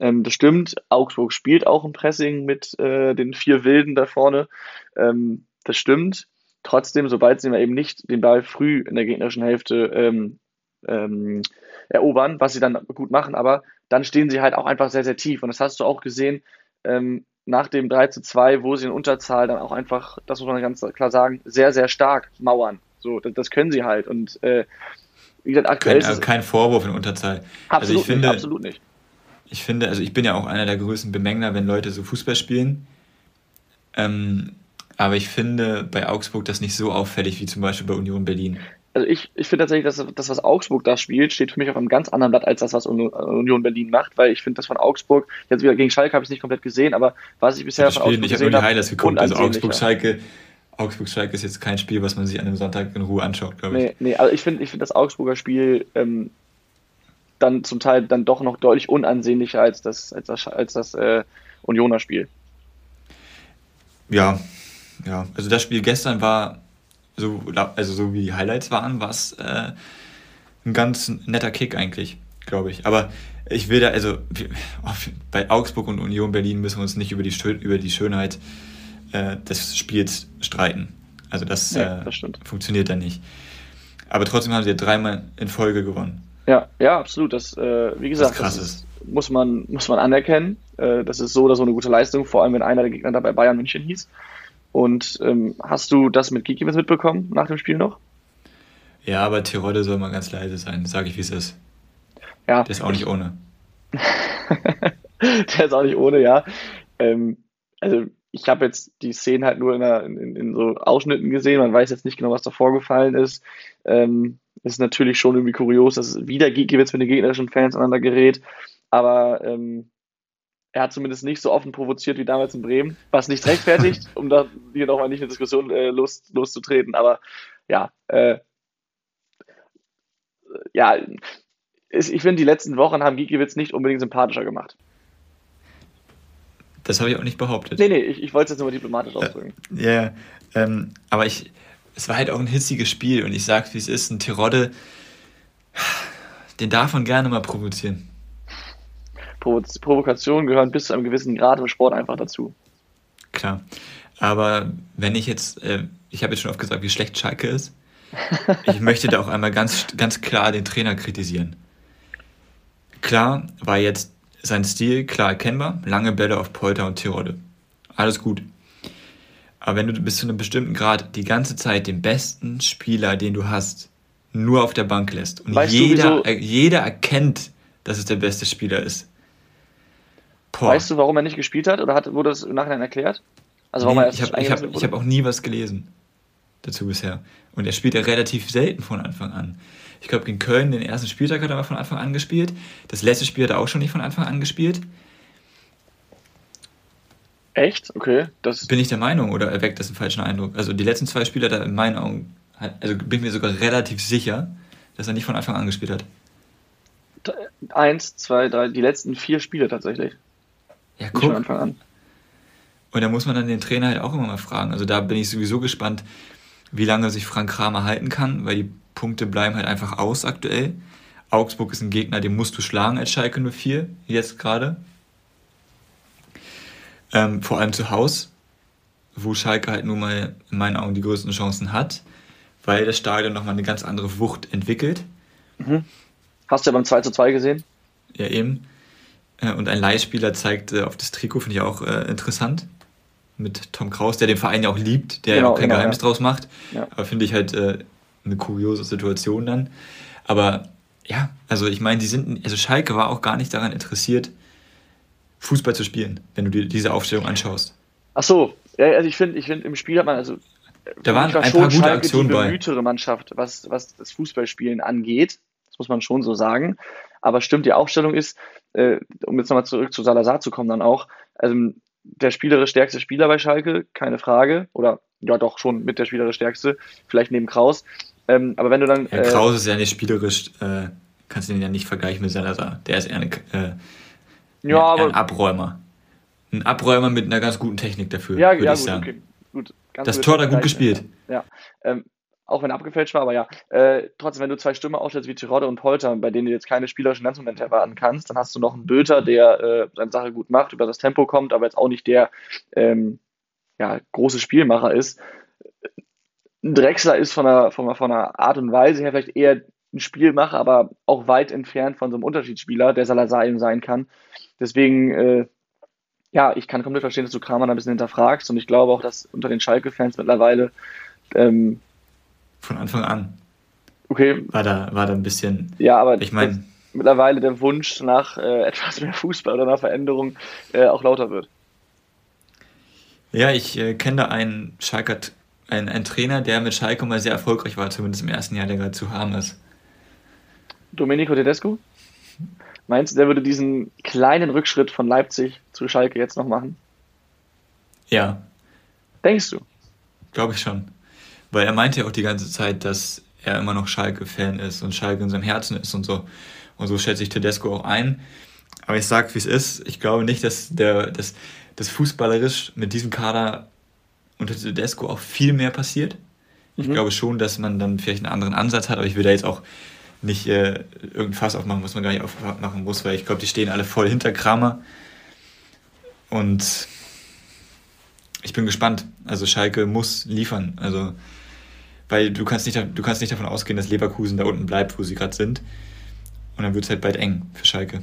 Ähm, das stimmt, Augsburg spielt auch ein Pressing mit äh, den vier Wilden da vorne. Ähm, das stimmt. Trotzdem, sobald sie eben nicht den Ball früh in der gegnerischen Hälfte ähm, ähm, erobern, was sie dann gut machen, aber dann stehen sie halt auch einfach sehr, sehr tief. Und das hast du auch gesehen ähm, nach dem 3 zu 2, wo sie in Unterzahl dann auch einfach, das muss man ganz klar sagen, sehr, sehr stark mauern. So, das, das können sie halt. Und äh, wie gesagt, aktuell kein, ist kein Vorwurf in Unterzahl. Absolut also ich finde, nicht, absolut nicht. Ich finde, also ich bin ja auch einer der größten Bemängler, wenn Leute so Fußball spielen. Ähm, aber ich finde bei Augsburg das nicht so auffällig wie zum Beispiel bei Union Berlin also ich, ich finde tatsächlich, dass das, was Augsburg da spielt, steht für mich auf einem ganz anderen Blatt als das, was Union Berlin macht, weil ich finde, das von Augsburg, jetzt wieder gegen Schalke habe ich es nicht komplett gesehen, aber was ich bisher von Augsburg ich gesehen habe, ich habe nur die Highlights geguckt, also Augsburg-Schalke, Augsburg-Schalke ist jetzt kein Spiel, was man sich an einem Sonntag in Ruhe anschaut, glaube ich. Nee, nee, also ich finde ich finde das Augsburger Spiel ähm, dann zum Teil dann doch noch deutlich unansehnlicher als das, als das, als das äh, Unioner Spiel. Ja, ja, also das Spiel gestern war so, also so wie die Highlights waren, war es äh, ein ganz netter Kick eigentlich, glaube ich. Aber ich will da, also bei Augsburg und Union Berlin müssen wir uns nicht über die, über die Schönheit äh, des Spiels streiten. Also das, das äh, funktioniert dann nicht. Aber trotzdem haben sie ja dreimal in Folge gewonnen. Ja, ja, absolut. Das, äh, wie gesagt, das, krass ist. muss man, muss man anerkennen. Äh, das ist so oder so eine gute Leistung, vor allem wenn einer der Gegner dabei Bayern München hieß. Und ähm, hast du das mit Gikiewicz mitbekommen nach dem Spiel noch? Ja, aber Tirode soll mal ganz leise sein, sage ich, wie es ist. Ja. Der ist auch nicht ohne. der ist auch nicht ohne, ja. Ähm, also ich habe jetzt die Szenen halt nur in, einer, in, in, so Ausschnitten gesehen. Man weiß jetzt nicht genau, was da vorgefallen ist. Ähm, ist natürlich schon irgendwie kurios, dass wieder Gikiewicz mit den gegnerischen Fans aneinander gerät. Aber ähm, er hat zumindest nicht so offen provoziert wie damals in Bremen, was nicht rechtfertigt, um da hier nochmal nicht eine Diskussion äh, los, loszutreten. Aber ja, äh, ja, ist, ich finde, die letzten Wochen haben Gikiewicz nicht unbedingt sympathischer gemacht. Das habe ich auch nicht behauptet. Nee, nee, ich, ich wollte es jetzt nur diplomatisch ausdrücken. Ja, yeah, ähm, aber ich, es war halt auch ein hitziges Spiel und ich sage, wie es ist, ein Tirode, den darf man gerne mal provozieren. Provokationen gehören bis zu einem gewissen Grad im Sport einfach dazu. Klar. Aber wenn ich jetzt, äh, ich habe jetzt schon oft gesagt, wie schlecht Schalke ist, ich möchte da auch einmal ganz, ganz klar den Trainer kritisieren. Klar war jetzt sein Stil klar erkennbar, lange Bälle auf Polter und Tirode. Alles gut. Aber wenn du bis zu einem bestimmten Grad die ganze Zeit den besten Spieler, den du hast, nur auf der Bank lässt und weißt jeder, du, jeder erkennt, dass es der beste Spieler ist. Boah. Weißt du, warum er nicht gespielt hat oder hat, wurde das im Nachhinein erklärt? Also warum nee, er ich habe hab, hab auch nie was gelesen dazu bisher. Und er spielt ja relativ selten von Anfang an. Ich glaube, gegen Köln, den ersten Spieltag hat er mal von Anfang an gespielt. Das letzte Spiel hat er auch schon nicht von Anfang an gespielt. Echt? Okay. Das bin ich der Meinung oder erweckt das einen falschen Eindruck? Also die letzten zwei Spiele hat er in meinen Augen, also bin ich mir sogar relativ sicher, dass er nicht von Anfang an gespielt hat. Eins, zwei, drei, die letzten vier Spiele tatsächlich. Ja, guck. Von Anfang an. Und da muss man dann den Trainer halt auch immer mal fragen. Also da bin ich sowieso gespannt, wie lange sich Frank Kramer halten kann, weil die Punkte bleiben halt einfach aus aktuell. Augsburg ist ein Gegner, den musst du schlagen als Schalke 04, jetzt gerade. Ähm, vor allem zu Hause, wo Schalke halt nun mal in meinen Augen die größten Chancen hat, weil das Stadion nochmal eine ganz andere Wucht entwickelt. Mhm. Hast du ja beim 2 zu 2 gesehen? Ja, eben. Äh, und ein Leihspieler zeigt äh, auf das Trikot, finde ich auch äh, interessant mit Tom Kraus, der den Verein ja auch liebt, der genau, ja auch kein genau, Geheimnis ja. draus macht. Ja. Aber finde ich halt eine kuriose Situation dann. Aber ja, also ich meine, die sind, also Schalke war auch gar nicht daran interessiert, Fußball zu spielen, wenn du dir diese Aufstellung anschaust. Ach so, ja, also ich finde, ich finde im Spiel hat man also da waren war ein paar gute Schalke Aktionen die bemühtere Mannschaft, was, was das Fußballspielen angeht. Das muss man schon so sagen. Aber stimmt, die Aufstellung ist, äh, um jetzt nochmal zurück zu Salazar zu kommen, dann auch, also der spielerisch stärkste Spieler bei Schalke, keine Frage. Oder ja, doch schon mit der spielerisch stärkste, vielleicht neben Kraus. Ähm, aber wenn du dann. Ja, Kraus äh, ist ja nicht spielerisch, äh, kannst du den ja nicht vergleichen mit Salazar. Der ist eher, eine, äh, ja, aber, ein Abräumer. Ein Abräumer mit einer ganz guten Technik dafür, ja, würde ja, ich gut, sagen. Okay, gut. Ganz das Tor da gut gespielt. Ja. Ähm, auch wenn abgefälscht war, aber ja, äh, trotzdem, wenn du zwei Stürmer aufstellst wie Tirode und Polter, bei denen du jetzt keine spielerischen Glanzmomente erwarten kannst, dann hast du noch einen Böter, der äh, seine Sache gut macht, über das Tempo kommt, aber jetzt auch nicht der ähm, ja, große Spielmacher ist. Ein Drechsler ist von der, von, von der Art und Weise her vielleicht eher ein Spielmacher, aber auch weit entfernt von so einem Unterschiedsspieler, der Salazar eben sein kann. Deswegen, äh, ja, ich kann komplett verstehen, dass du Kramer da ein bisschen hinterfragst und ich glaube auch, dass unter den Schalke-Fans mittlerweile ähm, von Anfang an. Okay. War da, war da ein bisschen. Ja, aber ich meine. Mittlerweile der Wunsch nach äh, etwas mehr Fußball oder nach Veränderung äh, auch lauter wird. Ja, ich äh, kenne da einen Schalker, einen, einen Trainer, der mit Schalke mal sehr erfolgreich war, zumindest im ersten Jahr, der gerade zu haben ist. Domenico Tedesco? Meinst du, der würde diesen kleinen Rückschritt von Leipzig zu Schalke jetzt noch machen? Ja. Denkst du? Glaube ich schon. Weil er meinte ja auch die ganze Zeit, dass er immer noch Schalke-Fan ist und Schalke in seinem Herzen ist und so. Und so schätze ich Tedesco auch ein. Aber ich sage, wie es ist. Ich glaube nicht, dass der, dass, das fußballerisch mit diesem Kader unter Tedesco auch viel mehr passiert. Ich mhm. glaube schon, dass man dann vielleicht einen anderen Ansatz hat, aber ich will da jetzt auch nicht äh, irgendein Fass aufmachen, was man gar nicht aufmachen muss, weil ich glaube, die stehen alle voll hinter Kramer. Und ich bin gespannt. Also Schalke muss liefern. Also weil du kannst nicht, du kannst nicht davon ausgehen, dass Leverkusen da unten bleibt, wo sie gerade sind. Und dann wird es halt bald eng für Schalke.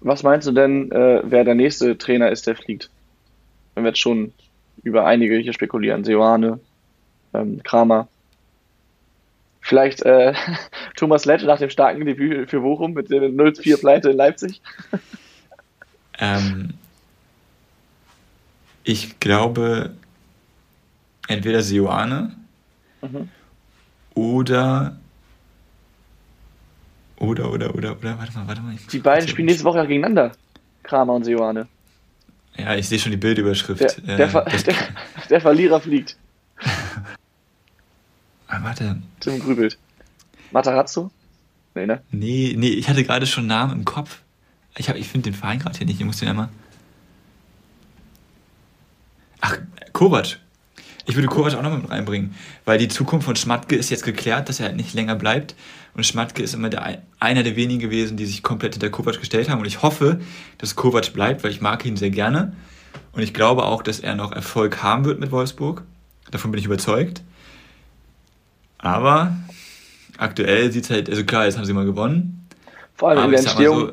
Was meinst du denn, äh, wer der nächste Trainer ist, der fliegt? Wenn wir jetzt schon über einige hier spekulieren. Seoane, ähm, Kramer. Vielleicht äh, Thomas Lett nach dem starken Debüt für Bochum mit der 0-4-Pleite in Leipzig. Ähm, ich glaube, entweder Seoane mhm. oder oder, oder, oder, oder, warte mal, warte mal. Die beiden spielen nächste Woche gegeneinander. Kramer und Seoane. Ja, ich sehe schon die Bildüberschrift. Der, der, Ver der, der Verlierer fliegt. ah, warte. Tim grübelt. Matarazzo? Nee, ne? Nee, nee, ich hatte gerade schon Namen im Kopf. Ich, ich finde den Verein gerade hier nicht. Ich muss den einmal. Ach, Kovac. Ich würde Kovac auch noch mit reinbringen, weil die Zukunft von Schmatke ist jetzt geklärt, dass er nicht länger bleibt. Und Schmatke ist immer der, einer der wenigen gewesen, die sich komplett hinter Kovac gestellt haben. Und ich hoffe, dass Kovac bleibt, weil ich mag ihn sehr gerne. Und ich glaube auch, dass er noch Erfolg haben wird mit Wolfsburg. Davon bin ich überzeugt. Aber aktuell sieht es halt, also klar, jetzt haben sie mal gewonnen. Vor allem in der Entstehung so,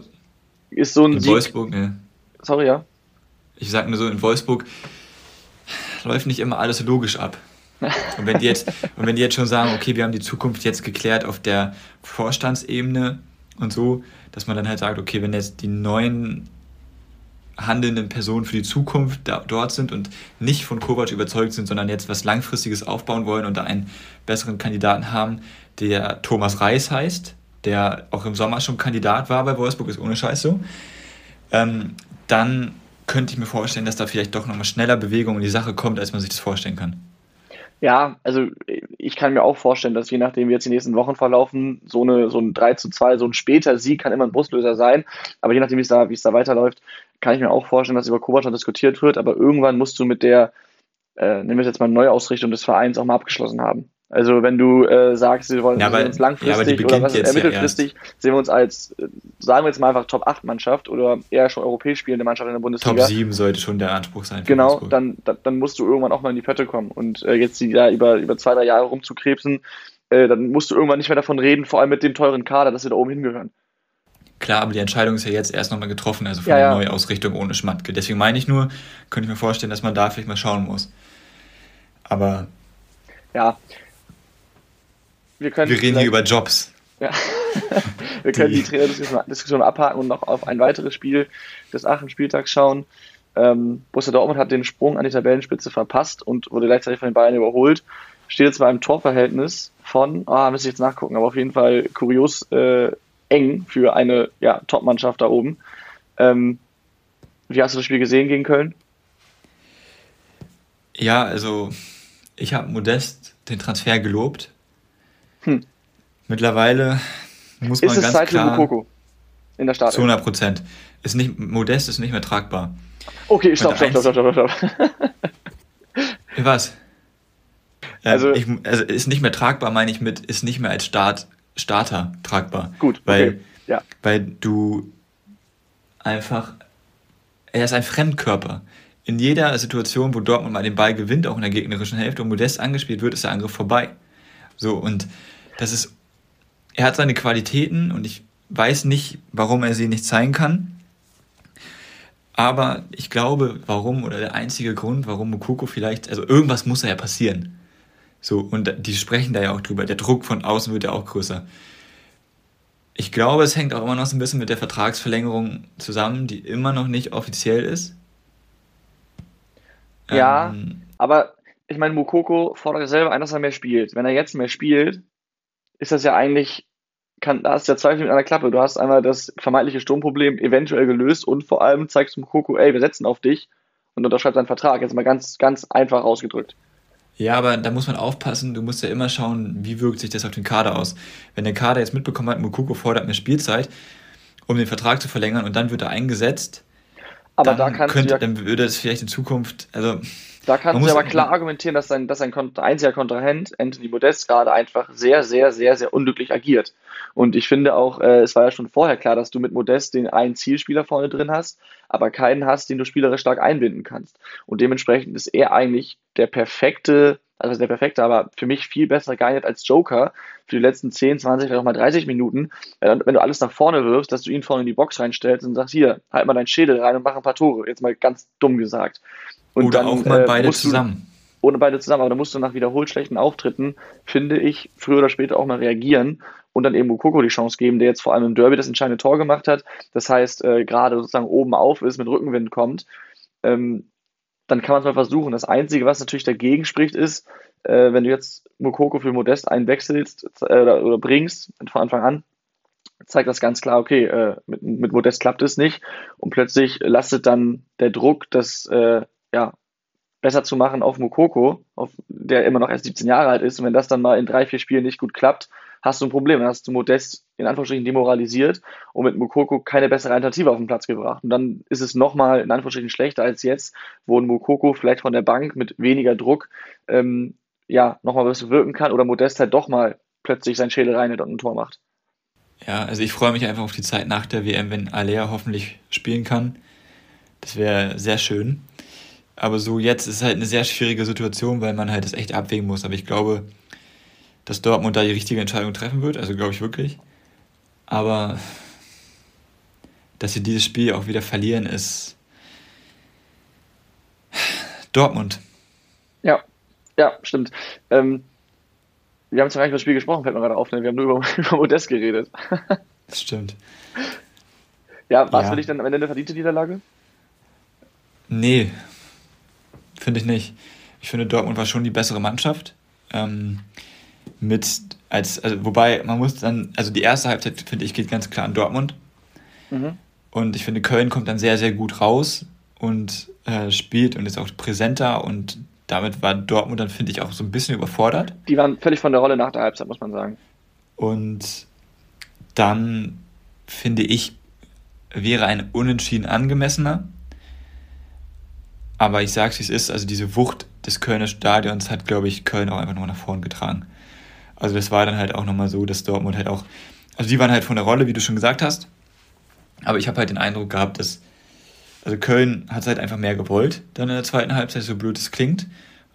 ist so ein in Sieg. Wolfsburg, ne. Sorry, ja. Ich sag nur so, in Wolfsburg läuft nicht immer alles logisch ab. Und wenn die jetzt, und wenn die jetzt schon sagen, okay, wir haben die Zukunft jetzt geklärt auf der Vorstandsebene und so, dass man dann halt sagt, okay, wenn jetzt die neuen handelnden Personen für die Zukunft da, dort sind und nicht von Kovac überzeugt sind, sondern jetzt was Langfristiges aufbauen wollen und da einen besseren Kandidaten haben, der Thomas Reis heißt, der auch im Sommer schon Kandidat war bei Wolfsburg, ist ohne Scheiß so, ähm, dann könnte ich mir vorstellen, dass da vielleicht doch nochmal schneller Bewegung in die Sache kommt, als man sich das vorstellen kann. Ja, also ich kann mir auch vorstellen, dass je nachdem, wie jetzt die nächsten Wochen verlaufen, so, eine, so ein 3 zu 2, so ein später Sieg kann immer ein Brustlöser sein. Aber je nachdem, wie es da, wie es da weiterläuft, kann ich mir auch vorstellen, dass über Kovac schon diskutiert wird. Aber irgendwann musst du mit der, äh, nehmen wir jetzt mal Neuausrichtung des Vereins auch mal abgeschlossen haben. Also wenn du äh, sagst, wir wollen ja, aber, uns langfristig ja, oder was ist, äh, mittelfristig, ja sehen wir uns als, äh, sagen wir jetzt mal einfach Top 8 Mannschaft oder eher schon europäisch spielende Mannschaft in der Bundesliga. Top 7 sollte schon der Anspruch sein. Genau, dann, dann, dann musst du irgendwann auch mal in die Pötte kommen. Und äh, jetzt die da über, über zwei, drei Jahre rumzukrebsen, äh, dann musst du irgendwann nicht mehr davon reden, vor allem mit dem teuren Kader, dass wir da oben hingehören. Klar, aber die Entscheidung ist ja jetzt erst nochmal getroffen, also von ja, der ja. Neuausrichtung ohne Schmatke. Deswegen meine ich nur, könnte ich mir vorstellen, dass man da vielleicht mal schauen muss. Aber. Ja, wir, können wir reden hier über Jobs. Ja. wir können die, die Trainerdiskussion abhaken und noch auf ein weiteres Spiel des Aachen-Spieltags schauen. Ähm, Borussia Dortmund hat den Sprung an die Tabellenspitze verpasst und wurde gleichzeitig von den Bayern überholt. Steht jetzt bei einem Torverhältnis von, ah, müsste ich jetzt nachgucken, aber auf jeden Fall kurios äh, eng für eine ja, Top-Mannschaft da oben. Ähm, wie hast du das Spiel gesehen gegen Köln? Ja, also ich habe modest den Transfer gelobt, hm. Mittlerweile muss man ist ganz Zeit klar... Für Mukoko in der Startelf? Zu 100 Prozent. Ist nicht, Modest ist nicht mehr tragbar. Okay, stopp, stopp, stopp, stopp, stopp, stopp. Was? Ähm, also, ich, also ist nicht mehr tragbar, meine ich mit, ist nicht mehr als Start, Starter tragbar. Gut, weil, okay. ja. Weil du einfach, er ist ein Fremdkörper. In jeder Situation, wo Dortmund mal den Ball gewinnt, auch in der gegnerischen Hälfte und Modest angespielt wird, ist der Angriff vorbei. So, und das ist, er hat seine Qualitäten und ich weiß nicht, warum er sie nicht zeigen kann. Aber ich glaube, warum oder der einzige Grund, warum Mukoko vielleicht, also irgendwas muss ja passieren. So, und die sprechen da ja auch drüber. Der Druck von außen wird ja auch größer. Ich glaube, es hängt auch immer noch so ein bisschen mit der Vertragsverlängerung zusammen, die immer noch nicht offiziell ist. Ja, ähm, aber ich meine, Mukoko fordert selber ein, dass er mehr spielt. Wenn er jetzt mehr spielt, ist das ja eigentlich, kann, da ist der Zweifel mit einer Klappe. Du hast einmal das vermeintliche Sturmproblem eventuell gelöst und vor allem zeigst du Mukoko, ey, wir setzen auf dich und unterschreibst einen Vertrag. Jetzt mal ganz, ganz einfach ausgedrückt. Ja, aber da muss man aufpassen, du musst ja immer schauen, wie wirkt sich das auf den Kader aus. Wenn der Kader jetzt mitbekommen hat, Mukoko fordert mehr Spielzeit, um den Vertrag zu verlängern und dann wird er eingesetzt, aber dann, da könnte, ja, dann würde es vielleicht in Zukunft, also da kannst du aber klar argumentieren, dass sein, dass sein einziger Kontrahent, Anthony Modest, gerade einfach sehr, sehr, sehr, sehr unglücklich agiert. Und ich finde auch, äh, es war ja schon vorher klar, dass du mit Modest den einen Zielspieler vorne drin hast, aber keinen hast, den du spielerisch stark einbinden kannst. Und dementsprechend ist er eigentlich der perfekte also der perfekte, aber für mich viel besser geeignet als Joker für die letzten 10, 20, vielleicht auch mal 30 Minuten, wenn du alles nach vorne wirfst, dass du ihn vorne in die Box reinstellst und sagst, hier, halt mal deinen Schädel rein und mach ein paar Tore. Jetzt mal ganz dumm gesagt. Und Oder dann, auch mal äh, beide du- zusammen. ohne beide zusammen, aber da musst du nach wiederholt schlechten Auftritten, finde ich, früher oder später auch mal reagieren und dann eben Mukoko die Chance geben, der jetzt vor allem im Derby das entscheidende Tor gemacht hat. Das heißt, äh, gerade sozusagen oben auf ist, mit Rückenwind kommt. Ähm, dann kann man es mal versuchen. Das Einzige, was natürlich dagegen spricht, ist, äh, wenn du jetzt Mukoko für Modest einwechselst äh, oder, oder bringst von Anfang an, zeigt das ganz klar, okay, äh, mit, mit Modest klappt es nicht und plötzlich lastet dann der Druck, das äh, ja, besser zu machen auf Mukoko, auf, der immer noch erst 17 Jahre alt ist und wenn das dann mal in drei, vier Spielen nicht gut klappt, hast du ein Problem. Dann hast du Modest in Anführungsstrichen demoralisiert und mit Mukoko keine bessere Alternative auf den Platz gebracht. Und dann ist es nochmal in Anführungsstrichen schlechter als jetzt, wo ein Mukoko vielleicht von der Bank mit weniger Druck ähm, ja, nochmal was wirken kann oder Modest halt doch mal plötzlich sein Schädel reinhält und ein Tor macht. Ja, also ich freue mich einfach auf die Zeit nach der WM, wenn Alea hoffentlich spielen kann. Das wäre sehr schön. Aber so jetzt ist halt eine sehr schwierige Situation, weil man halt das echt abwägen muss. Aber ich glaube, dass Dortmund da die richtige Entscheidung treffen wird. Also glaube ich wirklich. Aber dass sie dieses Spiel auch wieder verlieren, ist Dortmund. Ja, ja, stimmt. Ähm, wir haben zwar gar nicht über das Spiel gesprochen, fällt mir gerade auf, ne? wir haben nur über, über Modest geredet. Das stimmt. Ja, war es Ja. für dich dann am Ende eine verdiente Niederlage? Nee, finde ich nicht. Ich finde, Dortmund war schon die bessere Mannschaft. Ähm, mit als, also, wobei, man muss dann, also die erste Halbzeit, finde ich, geht ganz klar an Dortmund. Mhm. Und ich finde, Köln kommt dann sehr, sehr gut raus und äh, spielt und ist auch präsenter und damit war Dortmund dann, finde ich, auch so ein bisschen überfordert. Die waren völlig von der Rolle nach der Halbzeit, muss man sagen. Und dann finde ich, wäre ein Unentschieden angemessener. Aber ich sag's wie es ist, also diese Wucht des Kölner Stadions hat, glaube ich, Köln auch einfach nochmal nach vorn getragen. Also das war dann halt auch nochmal so, dass Dortmund halt auch, also die waren halt von der Rolle, wie du schon gesagt hast. Aber ich habe halt den Eindruck gehabt, dass, also Köln hat halt einfach mehr gewollt, dann in der zweiten Halbzeit, so blöd es klingt.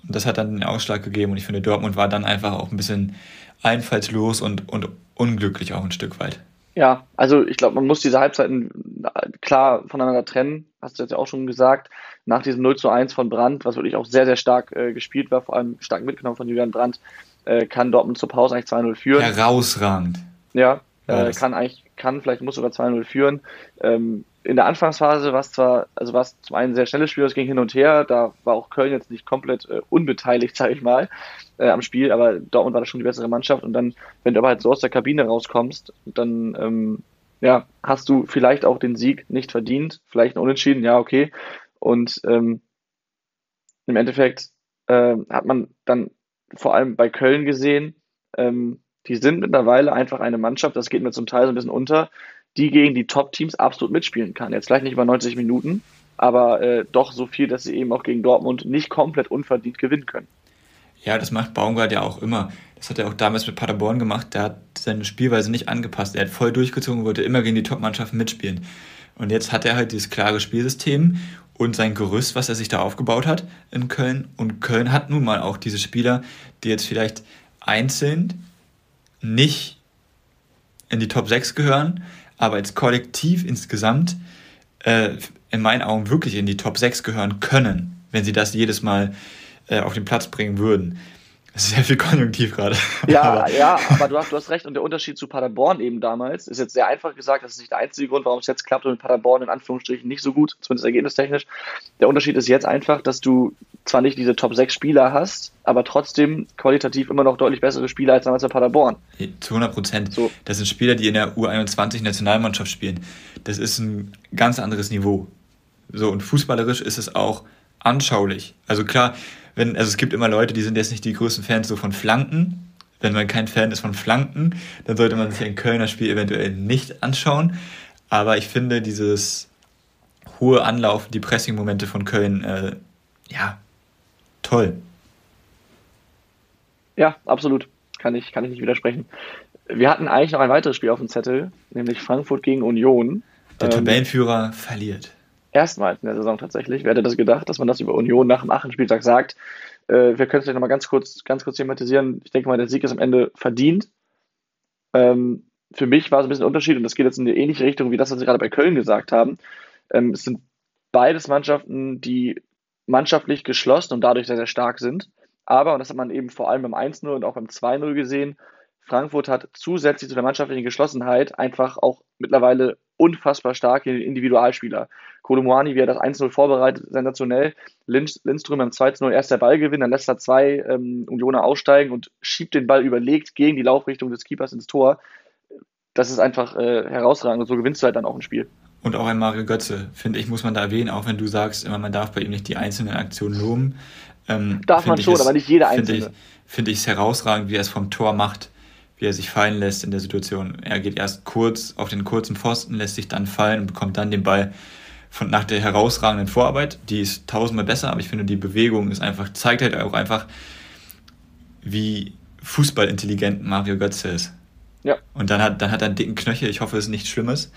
Und das hat dann den Ausschlag gegeben und ich finde, Dortmund war dann einfach auch ein bisschen einfallslos und, und unglücklich auch ein Stück weit. Ja, also ich glaube, man muss diese Halbzeiten äh, klar voneinander trennen, hast du jetzt ja auch schon gesagt. Nach diesem 0 zu 1 von Brandt, was wirklich auch sehr, sehr stark äh, gespielt war, vor allem stark mitgenommen von Julian Brandt, äh, kann Dortmund zur Pause eigentlich 2-0 führen. Herausragend. Ja, äh, kann eigentlich, kann, vielleicht muss sogar 2-0 führen. Ähm, in der Anfangsphase war es zwar, also war es zum einen ein sehr schnelles Spiel, es ging hin und her, da war auch Köln jetzt nicht komplett äh, unbeteiligt, sage ich mal, äh, am Spiel, aber Dortmund war da schon die bessere Mannschaft und dann, wenn du aber halt so aus der Kabine rauskommst, dann ähm, ja, hast du vielleicht auch den Sieg nicht verdient, vielleicht ein Unentschieden, ja, okay. Und ähm, im Endeffekt äh, hat man dann vor allem bei Köln gesehen, ähm, die sind mittlerweile einfach eine Mannschaft, das geht mir zum Teil so ein bisschen unter, die gegen die Top-Teams absolut mitspielen kann. Jetzt vielleicht nicht über 90 Minuten, aber äh, doch so viel, dass sie eben auch gegen Dortmund nicht komplett unverdient gewinnen können. Ja, das macht Baumgart ja auch immer. Das hat er auch damals mit Paderborn gemacht. Der hat seine Spielweise nicht angepasst. Er hat voll durchgezogen, wollte immer gegen die Top-Mannschaften mitspielen. Und jetzt hat er halt dieses klare Spielsystem und sein Gerüst, was er sich da aufgebaut hat in Köln. Und Köln hat nun mal auch diese Spieler, die jetzt vielleicht einzeln nicht in die Top 6 gehören, aber als Kollektiv insgesamt äh, in meinen Augen wirklich in die Top 6 gehören können, wenn sie das jedes Mal äh, auf den Platz bringen würden. Das ist sehr viel Konjunktiv gerade. Ja, Aber- ja, aber du hast, du hast recht. Und der Unterschied zu Paderborn eben damals ist jetzt sehr einfach gesagt. Das ist nicht der einzige Grund, warum es jetzt klappt und mit Paderborn in Anführungsstrichen nicht so gut, zumindest ergebnistechnisch. Der Unterschied ist jetzt einfach, dass du zwar nicht diese Top 6 Spieler hast, aber trotzdem qualitativ immer noch deutlich bessere Spieler als damals bei Paderborn. Zu 100 Prozent. So. Das sind Spieler, die in der U21-Nationalmannschaft spielen. Das ist ein ganz anderes Niveau. So, und fußballerisch ist es auch anschaulich. Also klar, wenn, also es gibt immer Leute, die sind jetzt nicht die größten Fans so von Flanken. Wenn man kein Fan ist von Flanken, dann sollte man sich ein Kölner Spiel eventuell nicht anschauen. Aber ich finde dieses hohe Anlauf, die Pressing-Momente von Köln, äh, ja, toll. Ja, absolut. Kann ich, kann ich nicht widersprechen. Wir hatten eigentlich noch ein weiteres Spiel auf dem Zettel, nämlich Frankfurt gegen Union. Der Ähm, Tabellenführer verliert. Erstmals in der Saison tatsächlich. Wer hätte das gedacht, dass man das über Union nach dem achten Spieltag sagt? äh, wir können es vielleicht nochmal ganz kurz, ganz kurz thematisieren. Ich denke mal, der Sieg ist am Ende verdient. Ähm, für mich war es ein bisschen ein Unterschied und das geht jetzt in eine ähnliche Richtung wie das, was Sie gerade bei Köln gesagt haben. Ähm, es sind beides Mannschaften, die mannschaftlich geschlossen und dadurch sehr, sehr stark sind. Aber, und das hat man eben vor allem beim 1-0 und auch beim 2-0 gesehen, Frankfurt hat zusätzlich zu der mannschaftlichen Geschlossenheit einfach auch mittlerweile unfassbar starke Individualspieler. Kolomoani, wie er das 1-0 vorbereitet, sensationell. Linz, Lindström beim 2-0 erst der Ball gewinnen, dann lässt er zwei ähm, Unioner aussteigen und schiebt den Ball überlegt gegen die Laufrichtung des Keepers ins Tor. Das ist einfach äh, herausragend und so gewinnst du halt dann auch ein Spiel. Und auch ein Mario Götze, finde ich, muss man da erwähnen, auch wenn du sagst, immer man darf bei ihm nicht die einzelnen Aktionen loben. Ähm, darf man schon, es, aber nicht jede einzelne. Finde ich, find ich es herausragend, wie er es vom Tor macht wie er sich fallen lässt in der Situation. Er geht erst kurz auf den kurzen Pfosten, lässt sich dann fallen und bekommt dann den Ball von, nach der herausragenden Vorarbeit. Die ist tausendmal besser, aber ich finde, die Bewegung ist einfach, zeigt halt auch einfach, wie fußballintelligent Mario Götze ist. Ja. Und dann hat, dann hat er einen dicken Knöchel. Ich hoffe, es ist nichts Schlimmes.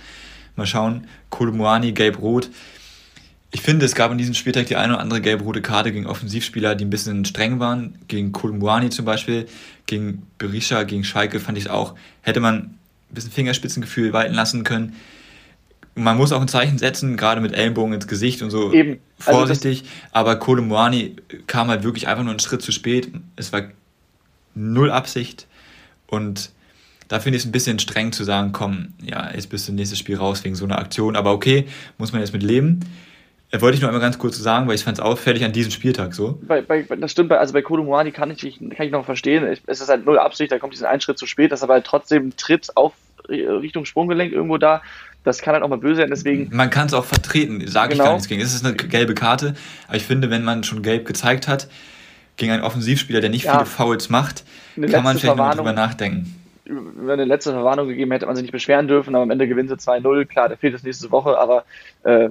Mal schauen. Kolomuani, gelb-rot. Ich finde, es gab in diesem Spieltag die eine oder andere gelb-rote Karte gegen Offensivspieler, die ein bisschen streng waren. Gegen Kolumbuani zum Beispiel, gegen Berisha, gegen Schalke fand ich es auch. Hätte man ein bisschen Fingerspitzengefühl walten lassen können. Man muss auch ein Zeichen setzen, gerade mit Ellenbogen ins Gesicht und so Eben. Also vorsichtig. aber Kolumbuani kam halt wirklich einfach nur einen Schritt zu spät. Es war null Absicht. Und da finde ich es ein bisschen streng zu sagen, komm, ja, jetzt bist du nächstes Spiel raus wegen so einer Aktion. Aber okay, muss man jetzt mit leben. Äh, wollte ich nur einmal ganz kurz sagen, weil ich fand es auffällig an diesem Spieltag so. Bei, bei, das stimmt, also bei Kodomuani kann ich, kann ich noch verstehen. Es ist halt null Absicht, da kommt diesen einen Schritt zu spät, das ist aber halt trotzdem ein Tritt auf Richtung Sprunggelenk irgendwo da. Das kann halt auch mal böse sein, deswegen. Man kann es auch vertreten, sage genau. ich gar nichts gegen. Es ist eine gelbe Karte, aber ich finde, wenn man schon gelb gezeigt hat, gegen einen Offensivspieler, der nicht ja. viele Fouls macht, kann man vielleicht noch drüber nachdenken. Wenn eine letzte Verwarnung gegeben hätte, man sich nicht beschweren dürfen, aber am Ende gewinnt sie 2-0. Klar, der fehlt es nächste Woche, aber äh,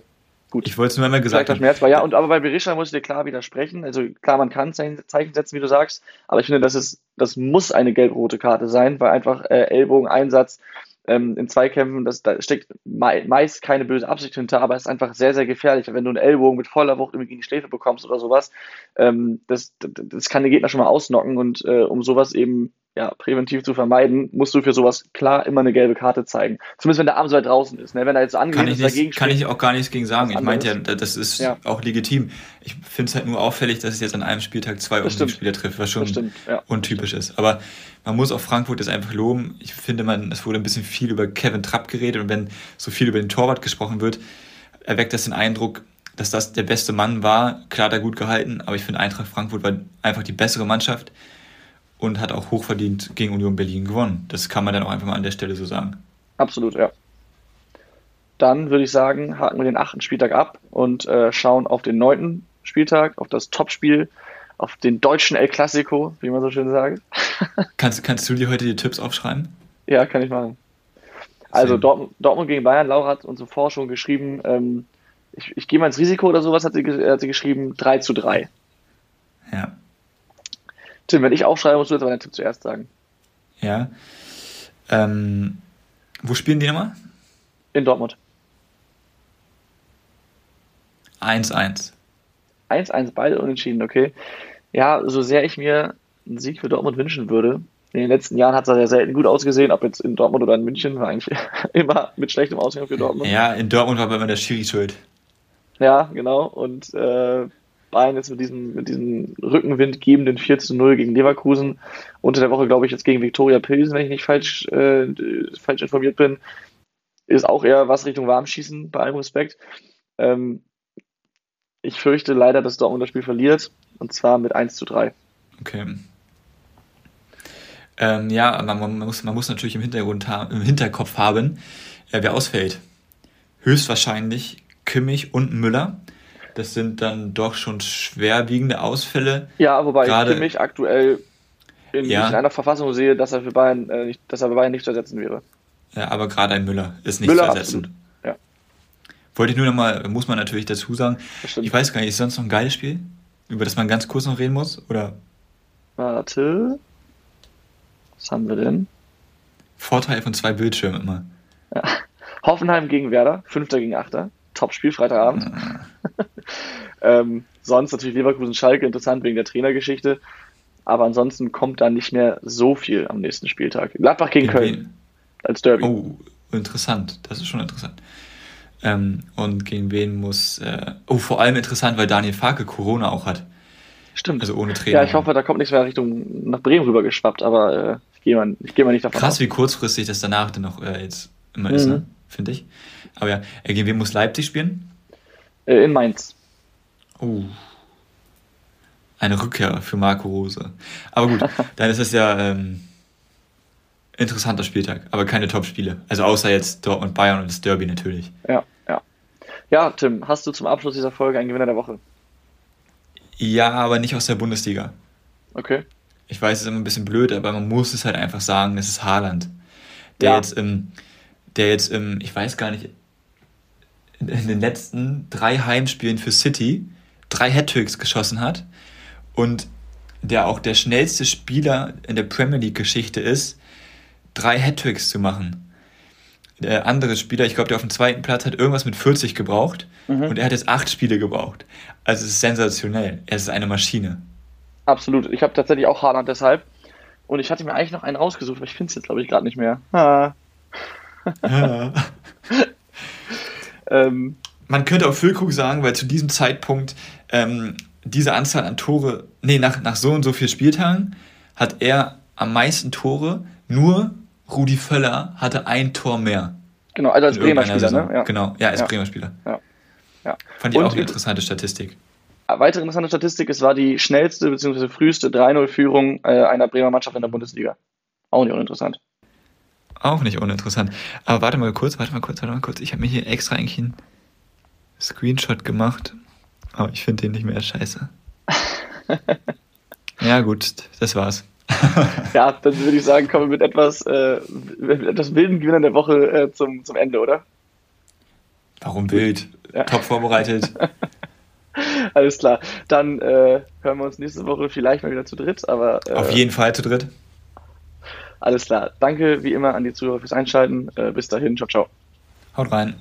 Gut. Ich wollte es nur einmal gesagt haben. Schmerz war. Ja, und aber bei Berisha muss ich dir klar widersprechen. Also klar, man kann Zeichen setzen, wie du sagst, aber ich finde, das ist, das muss eine gelb-rote Karte sein, weil einfach äh, Ellbogen-Einsatz ähm, in Zweikämpfen, das, da steckt meist keine böse Absicht hinter, aber es ist einfach sehr, sehr gefährlich. Wenn du einen Ellbogen mit voller Wucht irgendwie in die Schläfe bekommst oder sowas, ähm, das, das, das kann den Gegner schon mal ausnocken und äh, um sowas eben ja, präventiv zu vermeiden, musst du für sowas klar immer eine gelbe Karte zeigen. Zumindest wenn der Arm so weit draußen ist. Ne? Wenn er jetzt angeht ist, dagegen Kann ich auch gar nichts gegen sagen. Ich meinte ja, das ist ja. auch legitim. Ich finde es halt nur auffällig, dass es jetzt an einem Spieltag zwei Spieler trifft, was schon stimmt, ja. untypisch ist. Aber man muss auch Frankfurt jetzt einfach loben. Ich finde, man, es wurde ein bisschen viel über Kevin Trapp geredet und wenn so viel über den Torwart gesprochen wird, erweckt das den Eindruck, dass das der beste Mann war. Klar hat er gut gehalten, aber ich finde Eintracht Frankfurt war einfach die bessere Mannschaft und hat auch hochverdient gegen Union Berlin gewonnen. Das kann man dann auch einfach mal an der Stelle so sagen. Absolut, ja. Dann würde ich sagen, haken wir den achten Spieltag ab und äh, schauen auf den neunten Spieltag, auf das Topspiel, auf den deutschen El Clasico, wie man so schön sagt. kannst, kannst du dir heute die Tipps aufschreiben? Ja, kann ich machen. Also Dortmund, Dortmund, gegen Bayern, Laura hat uns zuvor schon geschrieben, ähm, ich, ich gehe mal ins Risiko oder sowas, hat sie, hat sie geschrieben, 3 zu 3. Ja. Tim, wenn ich aufschreibe, musst du jetzt aber deinen Tipp zuerst sagen. Ja. Ähm, wo spielen die nochmal? In Dortmund. 1-1. 1-1, beide unentschieden, okay. Ja, so sehr ich mir einen Sieg für Dortmund wünschen würde, in den letzten Jahren hat es ja selten gut ausgesehen, ob jetzt in Dortmund oder in München, war eigentlich immer mit schlechtem Ausgang für Dortmund. Ja, in Dortmund war aber immer der Schiri schuld. Ja, genau. Und äh, Bayern jetzt mit diesem, mit diesem Rückenwind gebenden 4 zu 0 gegen Leverkusen. Unter der Woche, glaube ich, jetzt gegen Viktoria Pilsen, wenn ich nicht falsch, äh, falsch informiert bin. Ist auch eher was Richtung Warmschießen, bei allem Respekt. Ähm, ich fürchte leider, dass Dortmund das Spiel verliert. Und zwar mit 1 zu 3. Okay. Ähm, ja, man, man, muss, man muss natürlich im, Hintergrund im Hinterkopf haben, äh, wer ausfällt. Höchstwahrscheinlich Kimmich und Müller. Das sind dann doch schon schwerwiegende Ausfälle. Ja, wobei Gerade, ich mich aktuell in, ja. in, einer Verfassung sehe, dass er für Bayern, äh, nicht, dass er für Bayern nicht zu ersetzen wäre. Ja, aber gerade ein Müller ist nicht Müller, zu ersetzen. Ja. Wollte ich nur nochmal, muss man natürlich dazu sagen. Ich weiß gar nicht, ist sonst noch ein geiles Spiel, über das man ganz kurz noch reden muss? Oder? Warte. Was haben wir denn? Vorteil von zwei Bildschirmen immer. Ja. Hoffenheim gegen Werder, Fünfter gegen Achter. Top-Spiel, Freitagabend. ähm, sonst natürlich Leverkusen-Schalke interessant wegen der Trainergeschichte. Aber ansonsten kommt da nicht mehr so viel am nächsten Spieltag. Gladbach gegen, gegen Köln wen? als Derby. Oh, interessant. Das ist schon interessant. Ähm, und gegen wen muss. Äh, oh, vor allem interessant, weil Daniel Farke Corona auch hat. Stimmt. Also ohne Trainer. Ja, ich hoffe, da kommt nichts mehr Richtung nach Bremen rüber geschwappt, aber äh, ich gehe mal, geh mal nicht davon Krass, aus. wie kurzfristig das danach dann noch äh, jetzt immer mhm. ist, ne? finde ich. Aber ja, äh, gegen wen muss Leipzig spielen? Äh, in Mainz. Oh. Eine Rückkehr für Marco Rose. Aber gut, dann ist es ja ähm, interessanter Spieltag, aber keine Top-Spiele. Also außer jetzt Dortmund Bayern und das Derby natürlich. Ja, ja. Ja, Tim, hast du zum Abschluss dieser Folge einen Gewinner der Woche? Ja, aber nicht aus der Bundesliga. Okay. Ich weiß, es ist immer ein bisschen blöd, aber man muss es halt einfach sagen, es ist Haaland. Der ja. jetzt im, der jetzt im, ich weiß gar nicht, in den letzten drei Heimspielen für City drei Hattricks geschossen hat und der auch der schnellste Spieler in der Premier League-Geschichte ist, drei Hattricks zu machen. Der andere Spieler, ich glaube, der auf dem zweiten Platz hat irgendwas mit 40 gebraucht mhm. und er hat jetzt acht Spiele gebraucht. Also es ist sensationell. Er ist eine Maschine. Absolut. Ich habe tatsächlich auch Haaland deshalb. Und ich hatte mir eigentlich noch einen rausgesucht, aber ich finde es jetzt, glaube ich, gerade nicht mehr. Ah. Ja. ähm, Man könnte auch Füllkrug sagen, weil zu diesem Zeitpunkt ähm, diese Anzahl an Tore, nee, nach, nach so und so vielen Spieltagen hat er am meisten Tore, nur Rudi Völler hatte ein Tor mehr. Genau, also als Bremer Spieler, ne? Ja. Genau, ja, als ja. Bremer Spieler. Ja. ja. Fand ich und auch eine interessante Statistik. Weitere interessante Statistik, es war die schnellste bzw. früheste 3-0-Führung äh, einer Bremer Mannschaft in der Bundesliga. Auch nicht uninteressant. Auch nicht uninteressant. Aber warte mal kurz, warte mal kurz, warte mal kurz. Ich habe mir hier extra eigentlich einen Screenshot gemacht. Aber ich finde den nicht mehr scheiße. ja, gut, das war's. ja, dann würde ich sagen, kommen wir mit etwas, äh, mit etwas wilden Gewinnern der Woche äh, zum, zum Ende, oder? Warum wild? Ja. Top vorbereitet. Alles klar. Dann äh, hören wir uns nächste Woche vielleicht mal wieder zu dritt, aber. Äh, Auf jeden Fall zu dritt. Alles klar. Danke wie immer an die Zuhörer fürs Einschalten. Äh, bis dahin. Ciao, ciao. Haut rein.